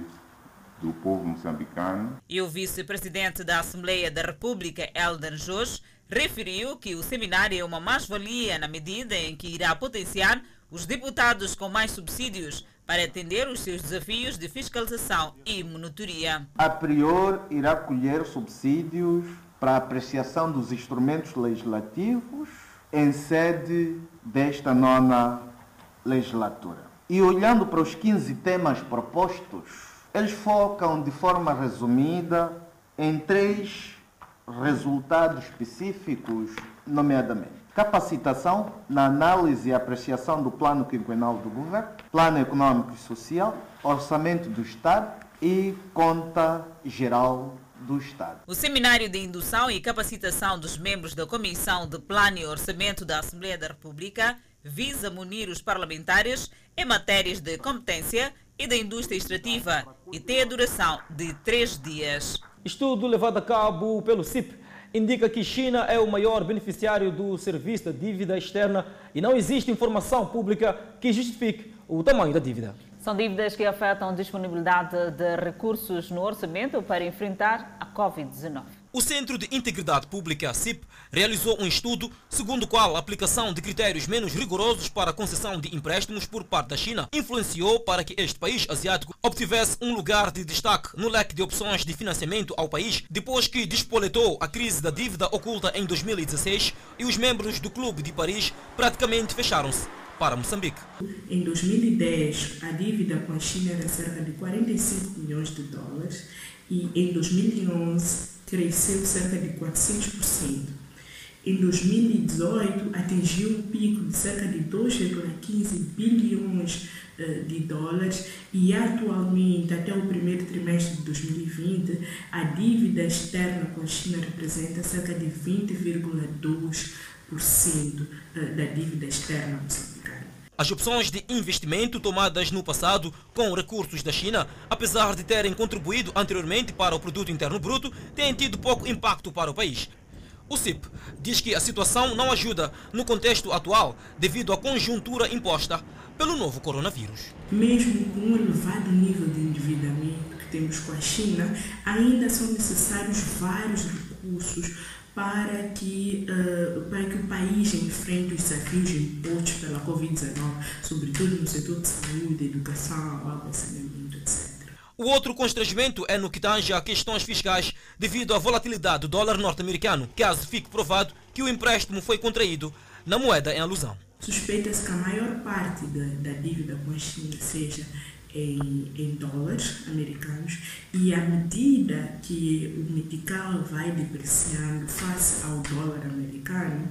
do povo moçambicano. E o vice-presidente da Assembleia da República, Elden Jorge, referiu que o seminário é uma mais-valia na medida em que irá potenciar os deputados com mais subsídios para atender os seus desafios de fiscalização e monitoria. A priori, irá colher subsídios para a apreciação dos instrumentos legislativos em sede desta nona legislatura. E olhando para os 15 temas propostos, eles focam de forma resumida em três resultados específicos, nomeadamente capacitação na análise e apreciação do plano quinquenal do governo, plano econômico e social, orçamento do Estado e conta geral do Estado. O Seminário de Indução e Capacitação dos membros da Comissão de Plano e Orçamento da Assembleia da República visa munir os parlamentares em matérias de competência e da indústria extrativa e tem a duração de três dias. Estudo levado a cabo pelo CIP indica que China é o maior beneficiário do serviço da dívida externa e não existe informação pública que justifique o tamanho da dívida. São dívidas que afetam a disponibilidade de recursos no orçamento para enfrentar a Covid-19. O Centro de Integridade Pública, CIP, realizou um estudo segundo o qual a aplicação de critérios menos rigorosos para a concessão de empréstimos por parte da China influenciou para que este país asiático obtivesse um lugar de destaque no leque de opções de financiamento ao país depois que despoletou a crise da dívida oculta em 2016 e os membros do Clube de Paris praticamente fecharam-se para Moçambique. Em 2010, a dívida com a China era cerca de 45 milhões de dólares e em 2011 cresceu cerca de 400%. Em 2018, atingiu um pico de cerca de 2,15 bilhões de dólares e atualmente, até o primeiro trimestre de 2020, a dívida externa com a China representa cerca de 20,2% da dívida externa moçambicana. As opções de investimento tomadas no passado com recursos da China, apesar de terem contribuído anteriormente para o produto interno bruto, têm tido pouco impacto para o país. O CIP diz que a situação não ajuda no contexto atual devido à conjuntura imposta pelo novo coronavírus. Mesmo com um elevado nível de endividamento que temos com a China, ainda são necessários vários recursos para que, uh, para que o país enfrente os desafios impostos pela Covid-19, sobretudo no setor de saúde, educação, e saneamento, etc. O outro constrangimento é no que tange a questões fiscais devido à volatilidade do dólar norte-americano, caso fique provado que o empréstimo foi contraído na moeda em alusão. Suspeita-se que a maior parte da, da dívida com a China seja em, em, dólares americanos e à medida que o metical vai depreciando face ao dólar americano,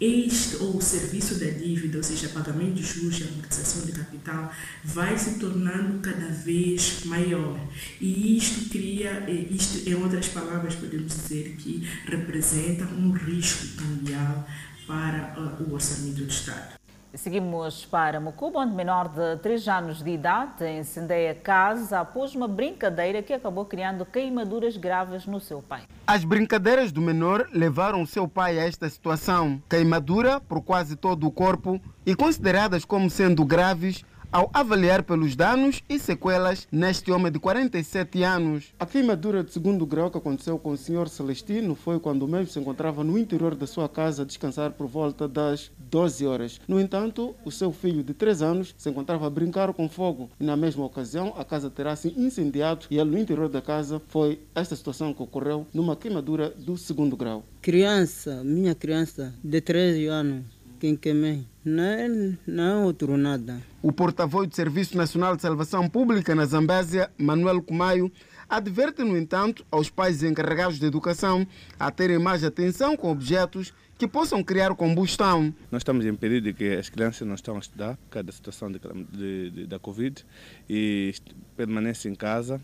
este ou o serviço da dívida, ou seja, pagamento de juros e amortização de capital, vai se tornando cada vez maior. E isto cria, isto em outras palavras, podemos dizer que representa um risco cambial para uh, o orçamento do Estado. Seguimos para Mocuba, onde menor de 3 anos de idade incendeia casa após uma brincadeira que acabou criando queimaduras graves no seu pai. As brincadeiras do menor levaram o seu pai a esta situação. Queimadura por quase todo o corpo e consideradas como sendo graves ao avaliar pelos danos e sequelas neste homem de 47 anos. A queimadura de segundo grau que aconteceu com o senhor Celestino foi quando o mesmo se encontrava no interior da sua casa a descansar por volta das 12 horas. No entanto, o seu filho de 3 anos se encontrava a brincar com fogo e na mesma ocasião a casa terá se incendiado e ele no interior da casa foi esta situação que ocorreu numa queimadura do segundo grau. Criança, minha criança de 13 anos, quem queimei. Não não outro nada. O porta-voz do Serviço Nacional de Salvação Pública na Zambésia, Manuel Kumaio, adverte, no entanto, aos pais encarregados de educação a terem mais atenção com objetos que possam criar combustão. Nós estamos em período de que as crianças não estão a estudar por causa da situação de, de, de, da Covid e permanecem em casa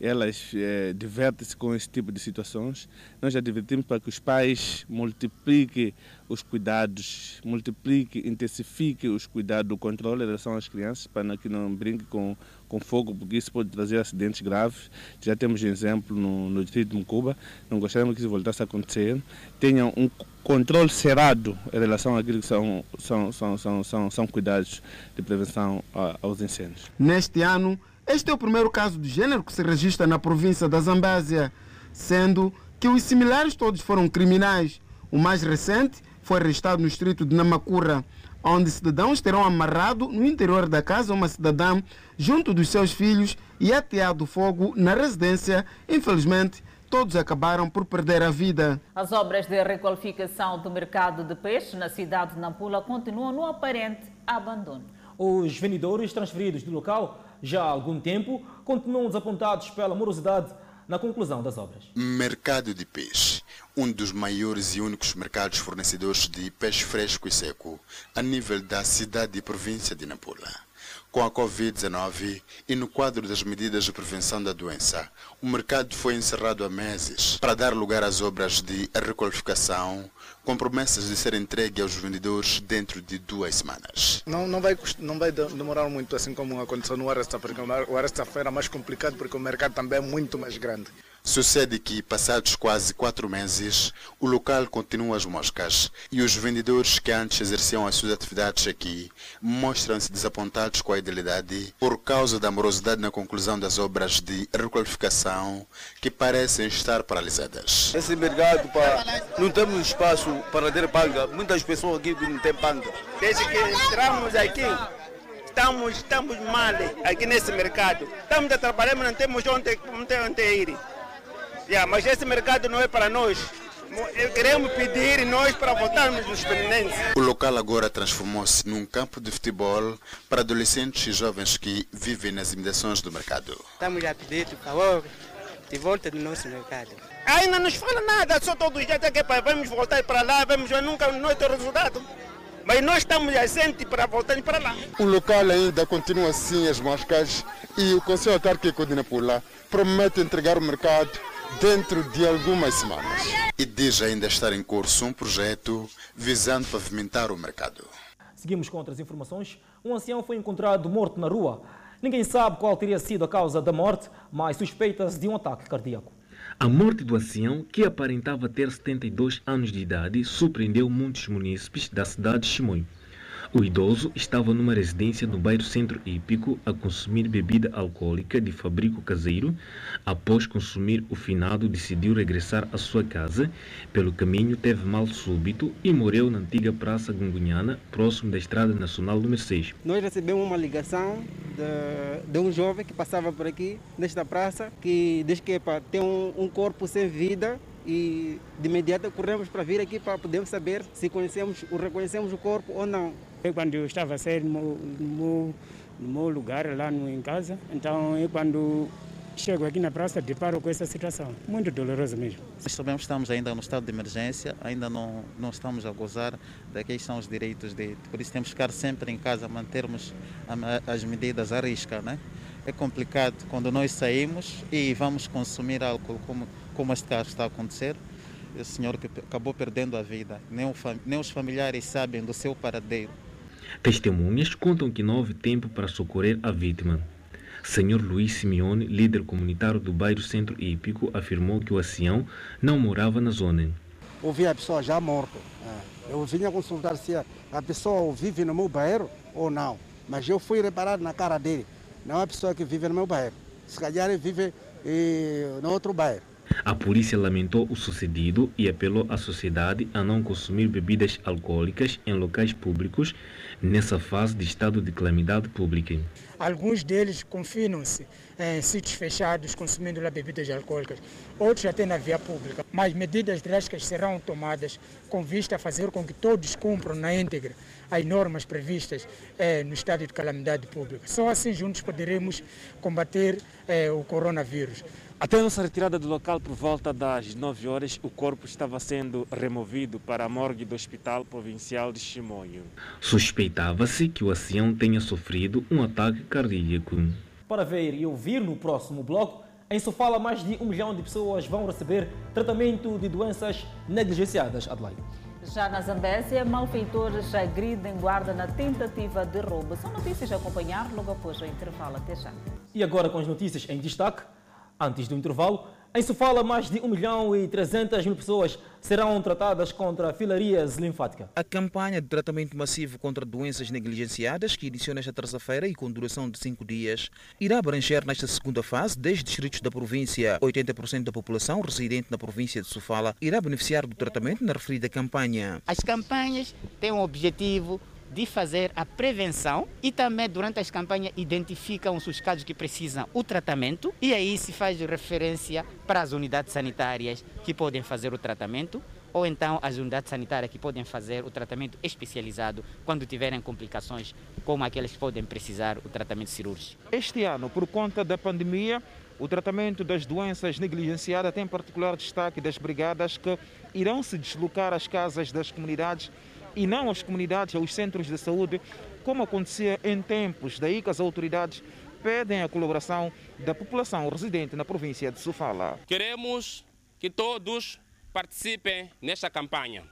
elas eh, divertem-se com esse tipo de situações. Nós já divertimos para que os pais multipliquem os cuidados, multipliquem, intensifiquem os cuidados do controle em relação às crianças, para que não brinquem com, com fogo, porque isso pode trazer acidentes graves. Já temos exemplo no, no distrito de Mucuba, não gostaríamos que isso voltasse a acontecer. Tenham um controle cerrado em relação àquilo que são, são, são, são, são, são cuidados de prevenção aos incêndios. Neste ano, este é o primeiro caso do gênero que se registra na província da Zambésia, sendo que os similares todos foram criminais. O mais recente foi arrestado no distrito de Namacura, onde cidadãos terão amarrado no interior da casa uma cidadã junto dos seus filhos e ateado fogo na residência. Infelizmente, todos acabaram por perder a vida. As obras de requalificação do mercado de peixe na cidade de Nampula continuam no aparente abandono. Os vendedores transferidos do local já há algum tempo continuam desapontados pela morosidade na conclusão das obras. Mercado de peixe, um dos maiores e únicos mercados fornecedores de peixe fresco e seco a nível da cidade e província de Nampula. Com a Covid-19 e no quadro das medidas de prevenção da doença, o mercado foi encerrado há meses para dar lugar às obras de requalificação, com promessas de ser entregue aos vendedores dentro de duas semanas. Não, não, vai, não vai demorar muito, assim como aconteceu no Aresta, porque o Aresta foi mais complicado, porque o mercado também é muito mais grande. Sucede que, passados quase quatro meses, o local continua as moscas e os vendedores que antes exerciam as suas atividades aqui mostram-se desapontados com a idealidade por causa da morosidade na conclusão das obras de requalificação que parecem estar paralisadas. Esse mercado, pá, não temos espaço para ter panga. Muitas pessoas aqui não têm panga. Desde que entramos aqui, estamos, estamos mal aqui nesse mercado. Estamos a trabalhar, mas não temos onde, onde, onde ir. Yeah, mas esse mercado não é para nós. Queremos pedir nós para votarmos nos permanentes. O local agora transformou-se num campo de futebol para adolescentes e jovens que vivem nas imediações do mercado. Estamos a pedir, por favor, de volta do nosso mercado. Ainda não nos fala nada, só todos os dias que é vamos voltar para lá, vamos ver nunca não tem resultado. Mas nós estamos assentes para voltar para lá. O local ainda continua assim as moscas e o Conselho Autárquico de Nampula promete entregar o mercado dentro de algumas semanas. E diz ainda estar em curso um projeto visando pavimentar o mercado. Seguimos com outras informações. Um ancião foi encontrado morto na rua. Ninguém sabe qual teria sido a causa da morte, mas suspeita-se de um ataque cardíaco. A morte do ancião, que aparentava ter 72 anos de idade, surpreendeu muitos munícipes da cidade de Chimoio. O idoso estava numa residência no bairro Centro Hípico a consumir bebida alcoólica de fabrico caseiro. Após consumir, o finado decidiu regressar à sua casa. Pelo caminho, teve mal súbito e morreu na antiga Praça Gungunhana, próximo da Estrada Nacional número 6. Nós recebemos uma ligação de, de um jovem que passava por aqui, nesta praça, que diz que epa, tem um, um corpo sem vida e de imediato corremos para vir aqui para poder saber se conhecemos, o reconhecemos o corpo ou não. Eu, quando eu estava a sair no meu, no meu, no meu lugar lá no, em casa, então eu quando chego aqui na praça deparo com essa situação, muito dolorosa mesmo. Nós sabemos que estamos ainda no estado de emergência, ainda não, não estamos a gozar daqueles são os direitos de, por isso temos que ficar sempre em casa, mantermos as medidas à risca, né? É complicado quando nós saímos e vamos consumir álcool, como, como este caso está a acontecer. O senhor que acabou perdendo a vida, nem, o, nem os familiares sabem do seu paradeiro. Testemunhas contam que não houve tempo para socorrer a vítima. Senhor Luiz Simeone, líder comunitário do bairro Centro Hípico, afirmou que o ancião não morava na zona. Ouvi a pessoa já morta. Eu vinha consultar se a pessoa vive no meu bairro ou não. Mas eu fui reparar na cara dele. Não é uma pessoa que vive no meu bairro. Se calhar ele vive eh, no outro bairro. A polícia lamentou o sucedido e apelou à sociedade a não consumir bebidas alcoólicas em locais públicos nessa fase de estado de calamidade pública. Alguns deles confinam-se em sítios fechados consumindo bebidas alcoólicas, outros até na via pública. Mas medidas drásticas serão tomadas com vista a fazer com que todos cumpram na íntegra as normas previstas eh, no estado de calamidade pública. Só assim juntos poderemos combater eh, o coronavírus. Até a nossa retirada do local por volta das 9 horas, o corpo estava sendo removido para a morgue do Hospital Provincial de Chimoio. Suspeitava-se que o ancião tenha sofrido um ataque cardíaco. Para ver e ouvir no próximo bloco, em Sofala mais de um milhão de pessoas vão receber tratamento de doenças negligenciadas. Adelaide. Já na Zambésia, malfeitores agridem guarda na tentativa de roubo. São notícias a acompanhar logo após o intervalo. Até já. E agora com as notícias em destaque. Antes do intervalo, em Sofala, mais de 1 milhão e 300 mil pessoas serão tratadas contra filarias linfática. A campanha de tratamento massivo contra doenças negligenciadas, que iniciou nesta terça-feira e com duração de cinco dias, irá abranger nesta segunda fase 10 distritos da província. 80% da população residente na província de Sofala irá beneficiar do tratamento na referida campanha. As campanhas têm um objetivo de fazer a prevenção e também durante as campanhas identificam os casos que precisam o tratamento e aí se faz referência para as unidades sanitárias que podem fazer o tratamento ou então as unidades sanitárias que podem fazer o tratamento especializado quando tiverem complicações como aquelas que podem precisar o tratamento cirúrgico. Este ano, por conta da pandemia, O tratamento das doenças negligenciadas tem particular destaque das brigadas que irão se deslocar às casas das comunidades e não às comunidades, aos centros de saúde, como acontecia em tempos. Daí que as autoridades pedem a colaboração da população residente na província de Sofala. Queremos que todos participem nesta campanha.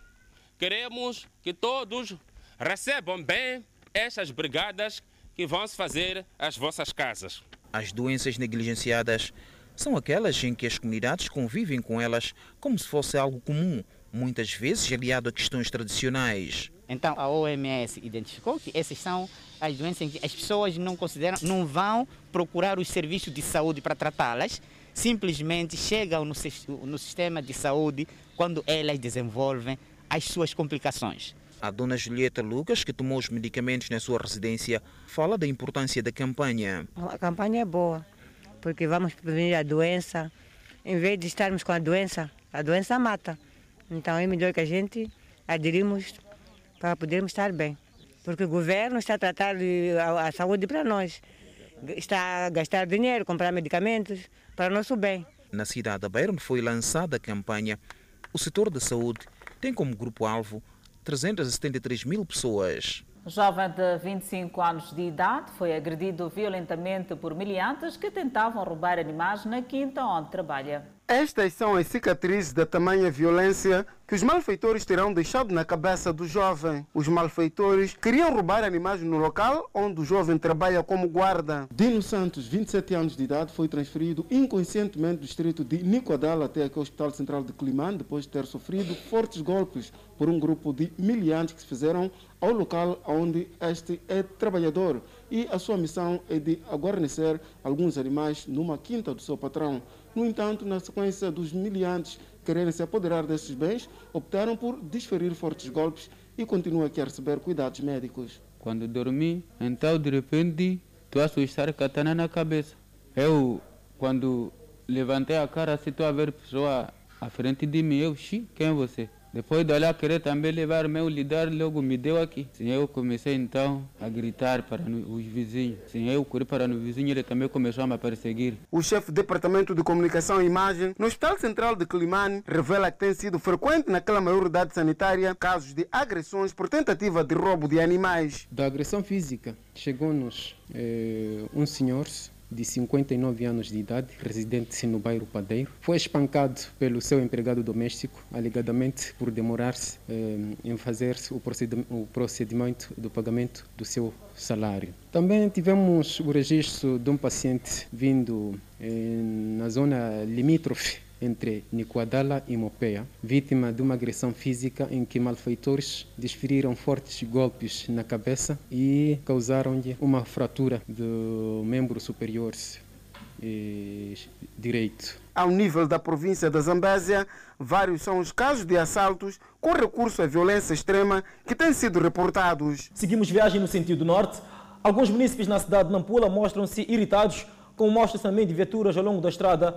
Queremos que todos recebam bem estas brigadas que vão se fazer às vossas casas. As doenças negligenciadas são aquelas em que as comunidades convivem com elas como se fosse algo comum, muitas vezes aliado a questões tradicionais. Então a OMS identificou que essas são as doenças em que as pessoas não consideram, não vão procurar os serviços de saúde para tratá-las, simplesmente chegam no, no sistema de saúde quando elas desenvolvem as suas complicações. A dona Julieta Lucas, que tomou os medicamentos na sua residência, fala da importância da campanha. A campanha é boa, porque vamos prevenir a doença. Em vez de estarmos com a doença, a doença mata. Então é melhor que a gente aderimos para podermos estar bem. Porque o governo está a tratar a, a saúde para nós. Está a gastar dinheiro, comprar medicamentos para o nosso bem. Na cidade de Beira, onde foi lançada a campanha, o setor da saúde tem como grupo-alvo 373 mil pessoas. O jovem de 25 anos de idade foi agredido violentamente por miliantes que tentavam roubar animais na quinta onde trabalha. Estas são as cicatrizes da tamanha violência que os malfeitores terão deixado na cabeça do jovem. Os malfeitores queriam roubar animais no local onde o jovem trabalha como guarda. Dino Santos, 27 anos de idade, foi transferido inconscientemente do distrito de Nicoadal até aqui ao Hospital Central de Climane depois de ter sofrido fortes golpes por um grupo de miliantes que se fizeram ao local onde este é trabalhador e a sua missão é de aguarnecer alguns animais numa quinta do seu patrão. No entanto, na sequência dos miliantes quererem se apoderar desses bens, optaram por desferir fortes golpes e continuam aqui a receber cuidados médicos. Quando dormi, então de repente, a assustar katana na cabeça. Eu, quando levantei a cara, assim, estou a ver pessoa à frente de mim. Eu, quem é você? Depois de olhar, querer também levar meu líder, logo me deu aqui. Sim, eu comecei então a gritar para os vizinhos. Sim, eu corri para o vizinho, ele também começou a me perseguir. O chefe do Departamento de Comunicação e Imagem no Hospital Central de Climane revela que tem sido frequente naquela maioridade sanitária casos de agressões por tentativa de roubo de animais. Da agressão física, chegou-nos eh, um senhor de 59 anos de idade, residente no bairro Padeiro, foi espancado pelo seu empregado doméstico, alegadamente por demorar-se eh, em fazer o procedimento do pagamento do seu salário. Também tivemos o registro de um paciente vindo eh, na zona limítrofe entre Nicoadala e Mopeia, vítima de uma agressão física em que malfeitores desferiram fortes golpes na cabeça e causaram-lhe uma fratura do membro superior direito. Ao nível da província da Zambésia, vários são os casos de assaltos com recurso à violência extrema que têm sido reportados. Seguimos viagem no sentido norte. Alguns municípios na cidade de Nampula mostram-se irritados com mostras também de viaturas ao longo da estrada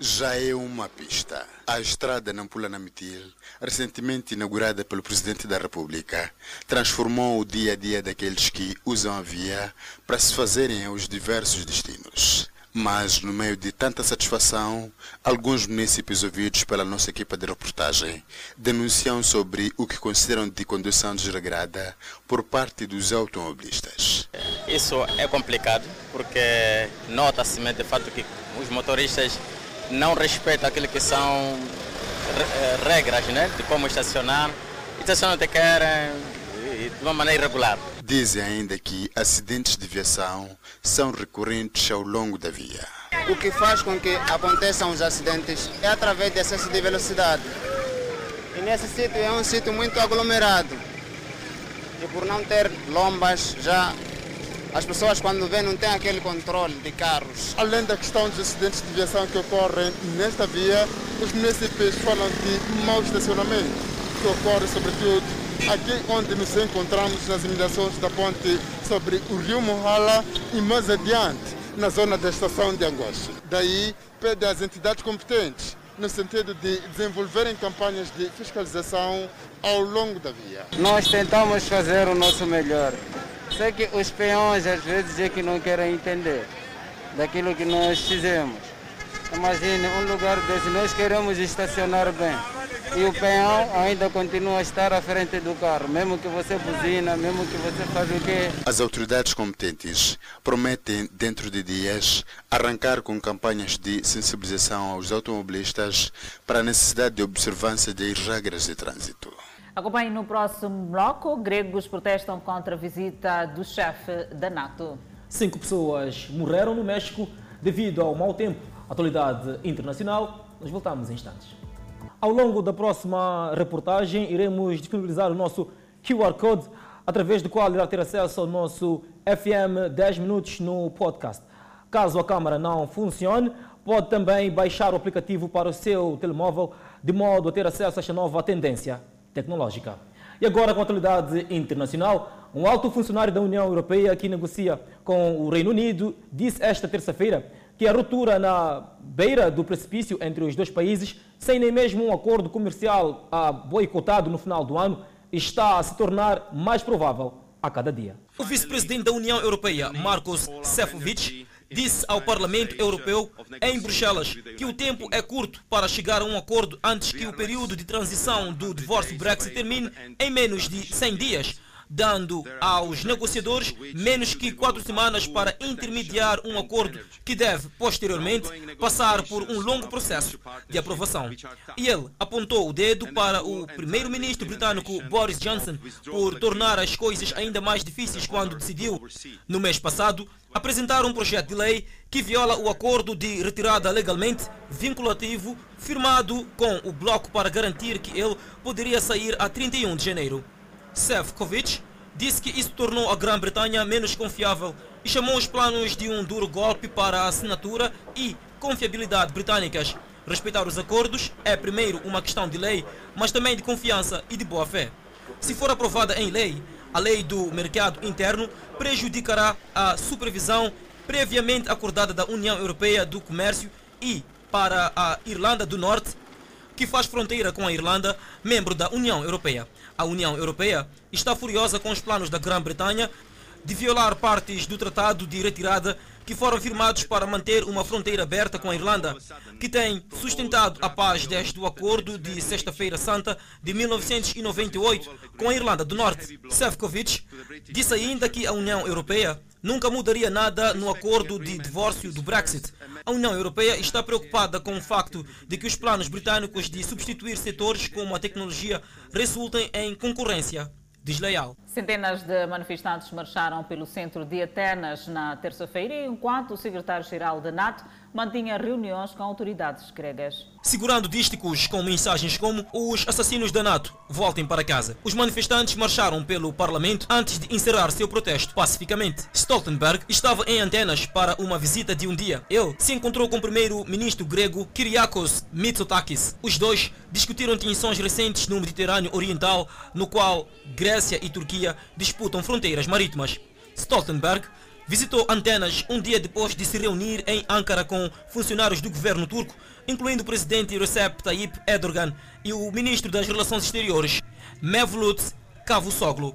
Já é uma pista. A estrada Nampula-Namitil, recentemente inaugurada pelo Presidente da República, transformou o dia a dia daqueles que usam a via para se fazerem aos diversos destinos. Mas, no meio de tanta satisfação, alguns municípios ouvidos pela nossa equipa de reportagem denunciam sobre o que consideram de condução desregrada por parte dos automobilistas. Isso é complicado, porque nota-se de fato que os motoristas não respeita aquilo que são eh, regras né, de como estacionar. Estacionam de querem de uma maneira irregular. Dizem ainda que acidentes de viação são recorrentes ao longo da via. O que faz com que aconteçam os acidentes é através de excesso de velocidade. E nesse sítio é um sítio muito aglomerado. E por não ter lombas já as pessoas quando vêm não têm aquele controle de carros. Além da questão dos acidentes de viação que ocorrem nesta via, os municípios falam de mau estacionamento, que ocorre sobretudo aqui onde nos encontramos nas imediações da ponte sobre o rio Mohala e mais adiante, na zona da estação de Angoche. Daí pede às entidades competentes no sentido de desenvolverem campanhas de fiscalização ao longo da via. Nós tentamos fazer o nosso melhor. Sei que os peões às vezes é que não querem entender. daquilo que nós fizemos. Imagine um lugar desse, nós queremos estacionar bem. E o peão ainda continua a estar à frente do carro, mesmo que você buzina, mesmo que você faz o quê. As autoridades competentes prometem, dentro de dias, arrancar com campanhas de sensibilização aos automobilistas para a necessidade de observância das regras de trânsito. Acompanhe no próximo bloco. Gregos protestam contra a visita do chefe da NATO. Cinco pessoas morreram no México devido ao mau tempo. Atualidade internacional. Nós voltamos em instantes. Ao longo da próxima reportagem, iremos disponibilizar o nosso QR Code, através do qual irá ter acesso ao nosso FM 10 Minutos no podcast. Caso a câmara não funcione, pode também baixar o aplicativo para o seu telemóvel, de modo a ter acesso a esta nova tendência tecnológica. E agora, com a atualidade internacional, um alto funcionário da União Europeia que negocia com o Reino Unido disse esta terça-feira que a ruptura na beira do precipício entre os dois países, sem nem mesmo um acordo comercial boicotado no final do ano, está a se tornar mais provável a cada dia. O vice-presidente da União Europeia, Marcos Sefcovic, disse ao Parlamento Europeu em Bruxelas que o tempo é curto para chegar a um acordo antes que o período de transição do divórcio Brexit termine em menos de 100 dias, dando aos negociadores menos que quatro semanas para intermediar um acordo que deve, posteriormente, passar por um longo processo de aprovação. E ele apontou o dedo para o primeiro-ministro britânico Boris Johnson por tornar as coisas ainda mais difíceis quando decidiu, no mês passado, apresentar um projeto de lei que viola o acordo de retirada legalmente vinculativo firmado com o bloco para garantir que ele poderia sair a 31 de janeiro. Sefcovic disse que isso tornou a Grã-Bretanha menos confiável e chamou os planos de um duro golpe para a assinatura e confiabilidade britânicas. Respeitar os acordos é primeiro uma questão de lei, mas também de confiança e de boa-fé. Se for aprovada em lei, a lei do mercado interno prejudicará a supervisão previamente acordada da União Europeia do Comércio e para a Irlanda do Norte, que faz fronteira com a Irlanda, membro da União Europeia. A União Europeia está furiosa com os planos da Grã-Bretanha de violar partes do Tratado de Retirada que foram firmados para manter uma fronteira aberta com a Irlanda, que tem sustentado a paz desde o acordo de Sexta-feira Santa de 1998 com a Irlanda do Norte. Sefcovic disse ainda que a União Europeia nunca mudaria nada no acordo de divórcio do Brexit. A União Europeia está preocupada com o facto de que os planos britânicos de substituir setores como a tecnologia resultem em concorrência desleal. Centenas de manifestantes marcharam pelo centro de Atenas na terça-feira, enquanto o secretário-geral da NATO mantinha reuniões com autoridades gregas. Segurando dísticos com mensagens como os assassinos da NATO voltem para casa. Os manifestantes marcharam pelo parlamento antes de encerrar seu protesto pacificamente. Stoltenberg estava em Atenas para uma visita de um dia. Ele se encontrou com o primeiro-ministro grego Kyriakos Mitsotakis. Os dois discutiram tensões recentes no Mediterrâneo Oriental, no qual Grécia e Turquia disputam fronteiras marítimas. Stoltenberg visitou Antenas um dia depois de se reunir em Ankara com funcionários do governo turco, incluindo o presidente Recep Tayyip Erdogan e o ministro das Relações Exteriores, Mevlut Cavusoglu.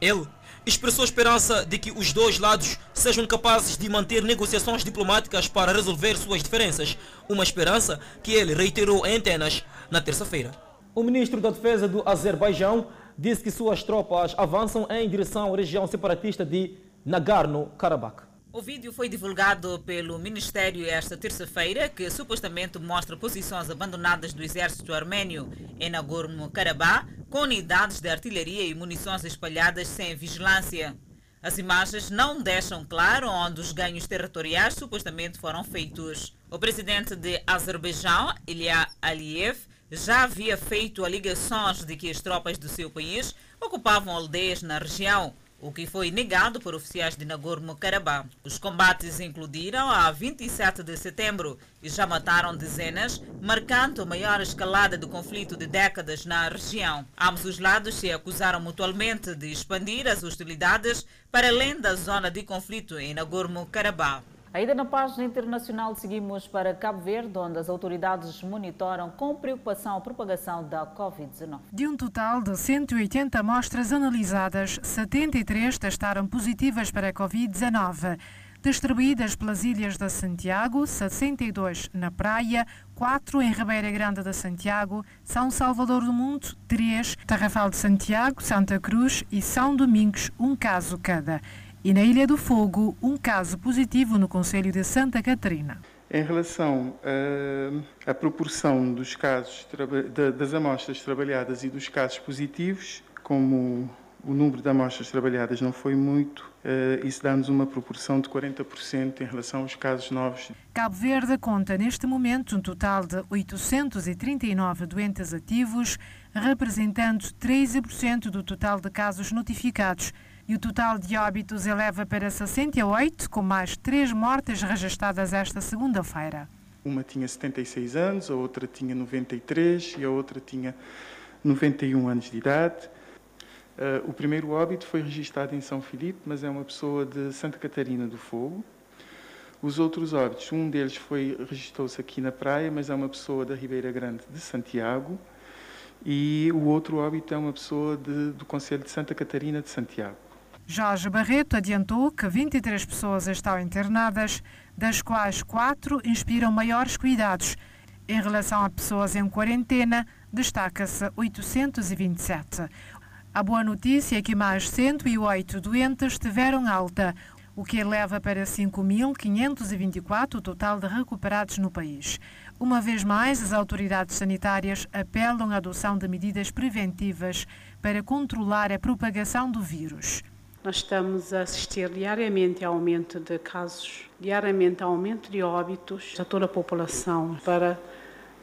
Ele expressou esperança de que os dois lados sejam capazes de manter negociações diplomáticas para resolver suas diferenças, uma esperança que ele reiterou em Antenas na terça-feira. O ministro da Defesa do Azerbaijão disse que suas tropas avançam em direção à região separatista de Nagorno-Karabakh. O vídeo foi divulgado pelo Ministério esta terça-feira, que supostamente mostra posições abandonadas do exército armênio em Nagorno-Karabakh, com unidades de artilharia e munições espalhadas sem vigilância. As imagens não deixam claro onde os ganhos territoriais supostamente foram feitos. O presidente de Azerbaijão, Ilya Aliyev, já havia feito alegações de que as tropas do seu país ocupavam aldeias na região, o que foi negado por oficiais de Nagorno-Karabakh. Os combates incluíram a 27 de setembro e já mataram dezenas, marcando a maior escalada do conflito de décadas na região. Ambos os lados se acusaram mutualmente de expandir as hostilidades para além da zona de conflito em Nagorno-Karabakh. Ainda na página internacional, seguimos para Cabo Verde, onde as autoridades monitoram com preocupação a propagação da Covid-19. De um total de 180 amostras analisadas, 73 testaram positivas para a Covid-19. distribuídas pelas ilhas de Santiago, 62 na Praia, 4 em Ribeira Grande de Santiago, São Salvador do Mundo, 3, Tarrafal de Santiago, Santa Cruz e São Domingos, um caso cada. E na Ilha do Fogo, um caso positivo no Conselho de Santa Catarina. Em relação à proporção dos casos das amostras trabalhadas e dos casos positivos, como o número de amostras trabalhadas não foi muito, isso dá-nos uma proporção de 40% em relação aos casos novos. Cabo Verde conta neste momento um total de 839 doentes ativos, representando 13% do total de casos notificados e o total de óbitos eleva para 68, com mais três mortes registradas esta segunda-feira. Uma tinha 76 anos, a outra tinha 93 e a outra tinha 91 anos de idade. Uh, o primeiro óbito foi registrado em São Filipe, mas é uma pessoa de Santa Catarina do Fogo. Os outros óbitos, um deles foi registrou-se aqui na praia, mas é uma pessoa da Ribeira Grande de Santiago. E o outro óbito é uma pessoa de, do Conselho de Santa Catarina de Santiago. Jorge Barreto adiantou que 23 pessoas estão internadas, das quais 4 inspiram maiores cuidados. Em relação a pessoas em quarentena, destaca-se 827. A boa notícia é que mais 108 doentes tiveram alta, o que eleva para 5.524 o total de recuperados no país. Uma vez mais, as autoridades sanitárias apelam à adoção de medidas preventivas para controlar a propagação do vírus. Nós estamos a assistir diariamente ao aumento de casos, diariamente ao aumento de óbitos a toda a população para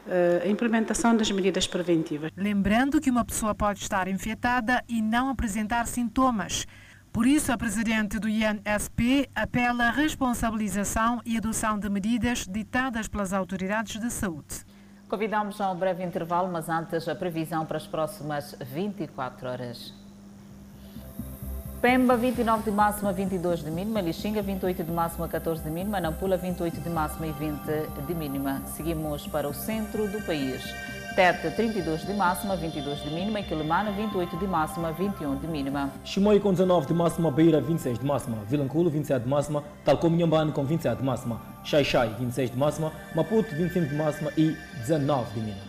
eh, a implementação das medidas preventivas. Lembrando que uma pessoa pode estar infectada e não apresentar sintomas. Por isso, a presidente do INSP apela à responsabilização e adoção de medidas ditadas pelas autoridades de saúde. Convidamos a um breve intervalo, mas antes a previsão para as próximas 24 horas. Pemba, 29 de máxima, 22 de mínima. Lixinga, 28 de máxima, 14 de mínima. Nampula, 28 de máxima e 20 de mínima. Seguimos para o centro do país. Tete, 32 de máxima, 22 de mínima. Quilimana, 28 de máxima, 21 de mínima. Chimoio com 19 de máxima. Beira, 26 de máxima. Vilanculo, 27 de máxima. Tal como Inhambane, com 27 de máxima. Xai-Xai, 26 de máxima. Maputo, 25 de máxima e 19 de mínima.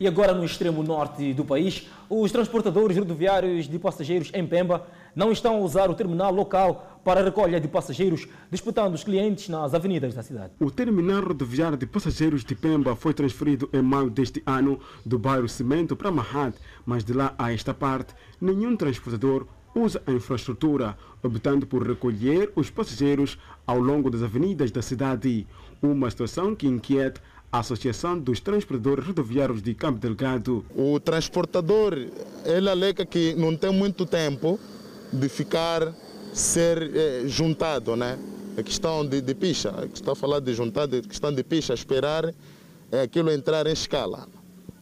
E agora no extremo norte do país, os transportadores rodoviários de passageiros em Pemba não estão a usar o terminal local para a recolha de passageiros, disputando os clientes nas avenidas da cidade. O terminal rodoviário de passageiros de Pemba foi transferido em maio deste ano do bairro Cimento para Mahat, mas de lá a esta parte, nenhum transportador usa a infraestrutura, optando por recolher os passageiros ao longo das avenidas da cidade. Uma situação que inquieta Associação dos Transportadores Rodoviários de Campo Delgado. O transportador, ele alega que não tem muito tempo de ficar, ser eh, juntado, né? A questão de, de picha, está a falar de juntar, de questão de picha, esperar é, aquilo entrar em escala.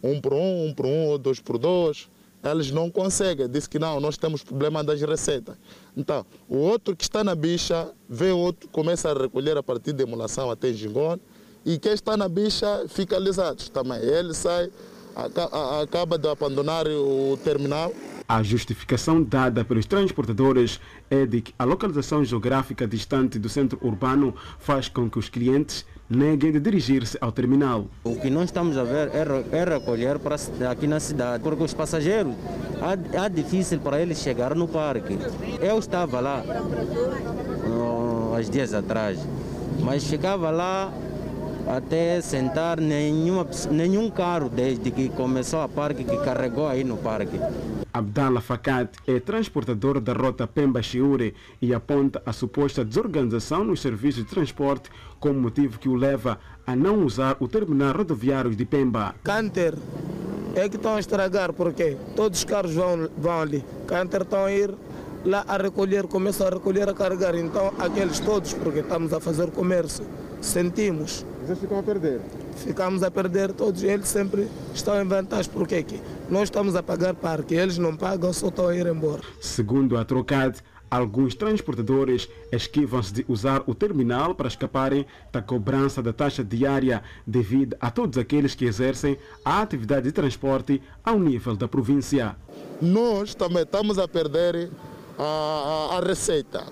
Um por um, um por um, ou dois por dois. Eles não conseguem, diz que não, nós temos problema das receitas. Então, o outro que está na bicha, vê outro, começa a recolher a partir de emulação até Gingone, e quem está na bicha fica lisado também. Ele sai, acaba de abandonar o terminal. A justificação dada pelos transportadores é de que a localização geográfica distante do centro urbano faz com que os clientes neguem de dirigir-se ao terminal. O que nós estamos a ver é, recolher para aqui na cidade, porque os passageiros, é difícil para eles chegar no parque. Eu estava lá há dias atrás, mas chegava lá até sentar nenhuma, nenhum carro desde que começou a parque que carregou aí no parque. Abdallah Fakat é transportador da rota Pemba-Chiure e aponta a suposta desorganização nos serviços de transporte como motivo que o leva a não usar o terminal rodoviário de Pemba. Canter é que estão a estragar porque todos os carros vão, vão ali. Canter estão a ir lá a recolher, começam a recolher, a carregar. Então aqueles todos, porque estamos a fazer comércio, sentimos. Vocês ficam a perder? Ficamos a perder, todos eles sempre estão em vantagem. Por quê? Nós estamos a pagar parque, eles não pagam, só estão a ir embora. Segundo a Trocad, alguns transportadores esquivam-se de usar o terminal para escaparem da cobrança da taxa diária devido a todos aqueles que exercem a atividade de transporte ao nível da província. Nós também estamos a perder a, a, a receita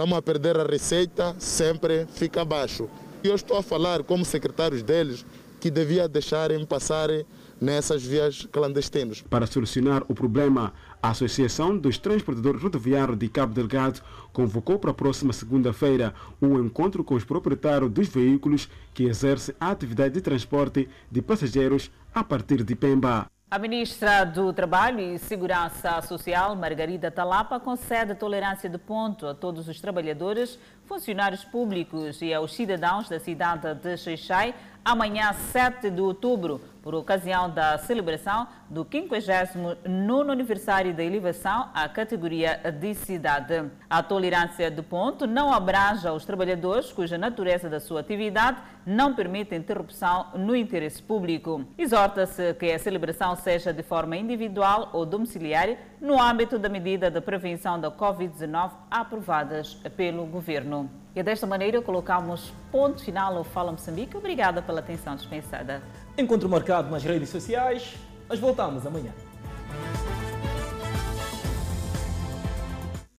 estamos a perder a receita, sempre fica abaixo. Eu estou a falar como secretários deles que devia deixarem passarem nessas vias clandestinas. Para solucionar o problema, a Associação dos Transportadores Rodoviários de Cabo Delgado convocou para a próxima segunda-feira um encontro com os proprietários dos veículos que exercem a atividade de transporte de passageiros a partir de Pemba. A ministra do Trabalho e Segurança Social, Margarida Talapa, concede tolerância de ponto a todos os trabalhadores, funcionários públicos e aos cidadãos da cidade de Xeixai amanhã, 7 de outubro, por ocasião da celebração do 59º aniversário da elevação à categoria de cidade. A tolerância de ponto não abrange aos trabalhadores cuja natureza da sua atividade não permite interrupção no interesse público. Exorta-se que a celebração seja de forma individual ou domiciliar no âmbito da medida de prevenção da Covid-19 aprovadas pelo governo. E desta maneira colocamos ponto final ao Fala Moçambique. Obrigada pela atenção dispensada. Encontro marcado nas redes sociais. Nós voltamos amanhã.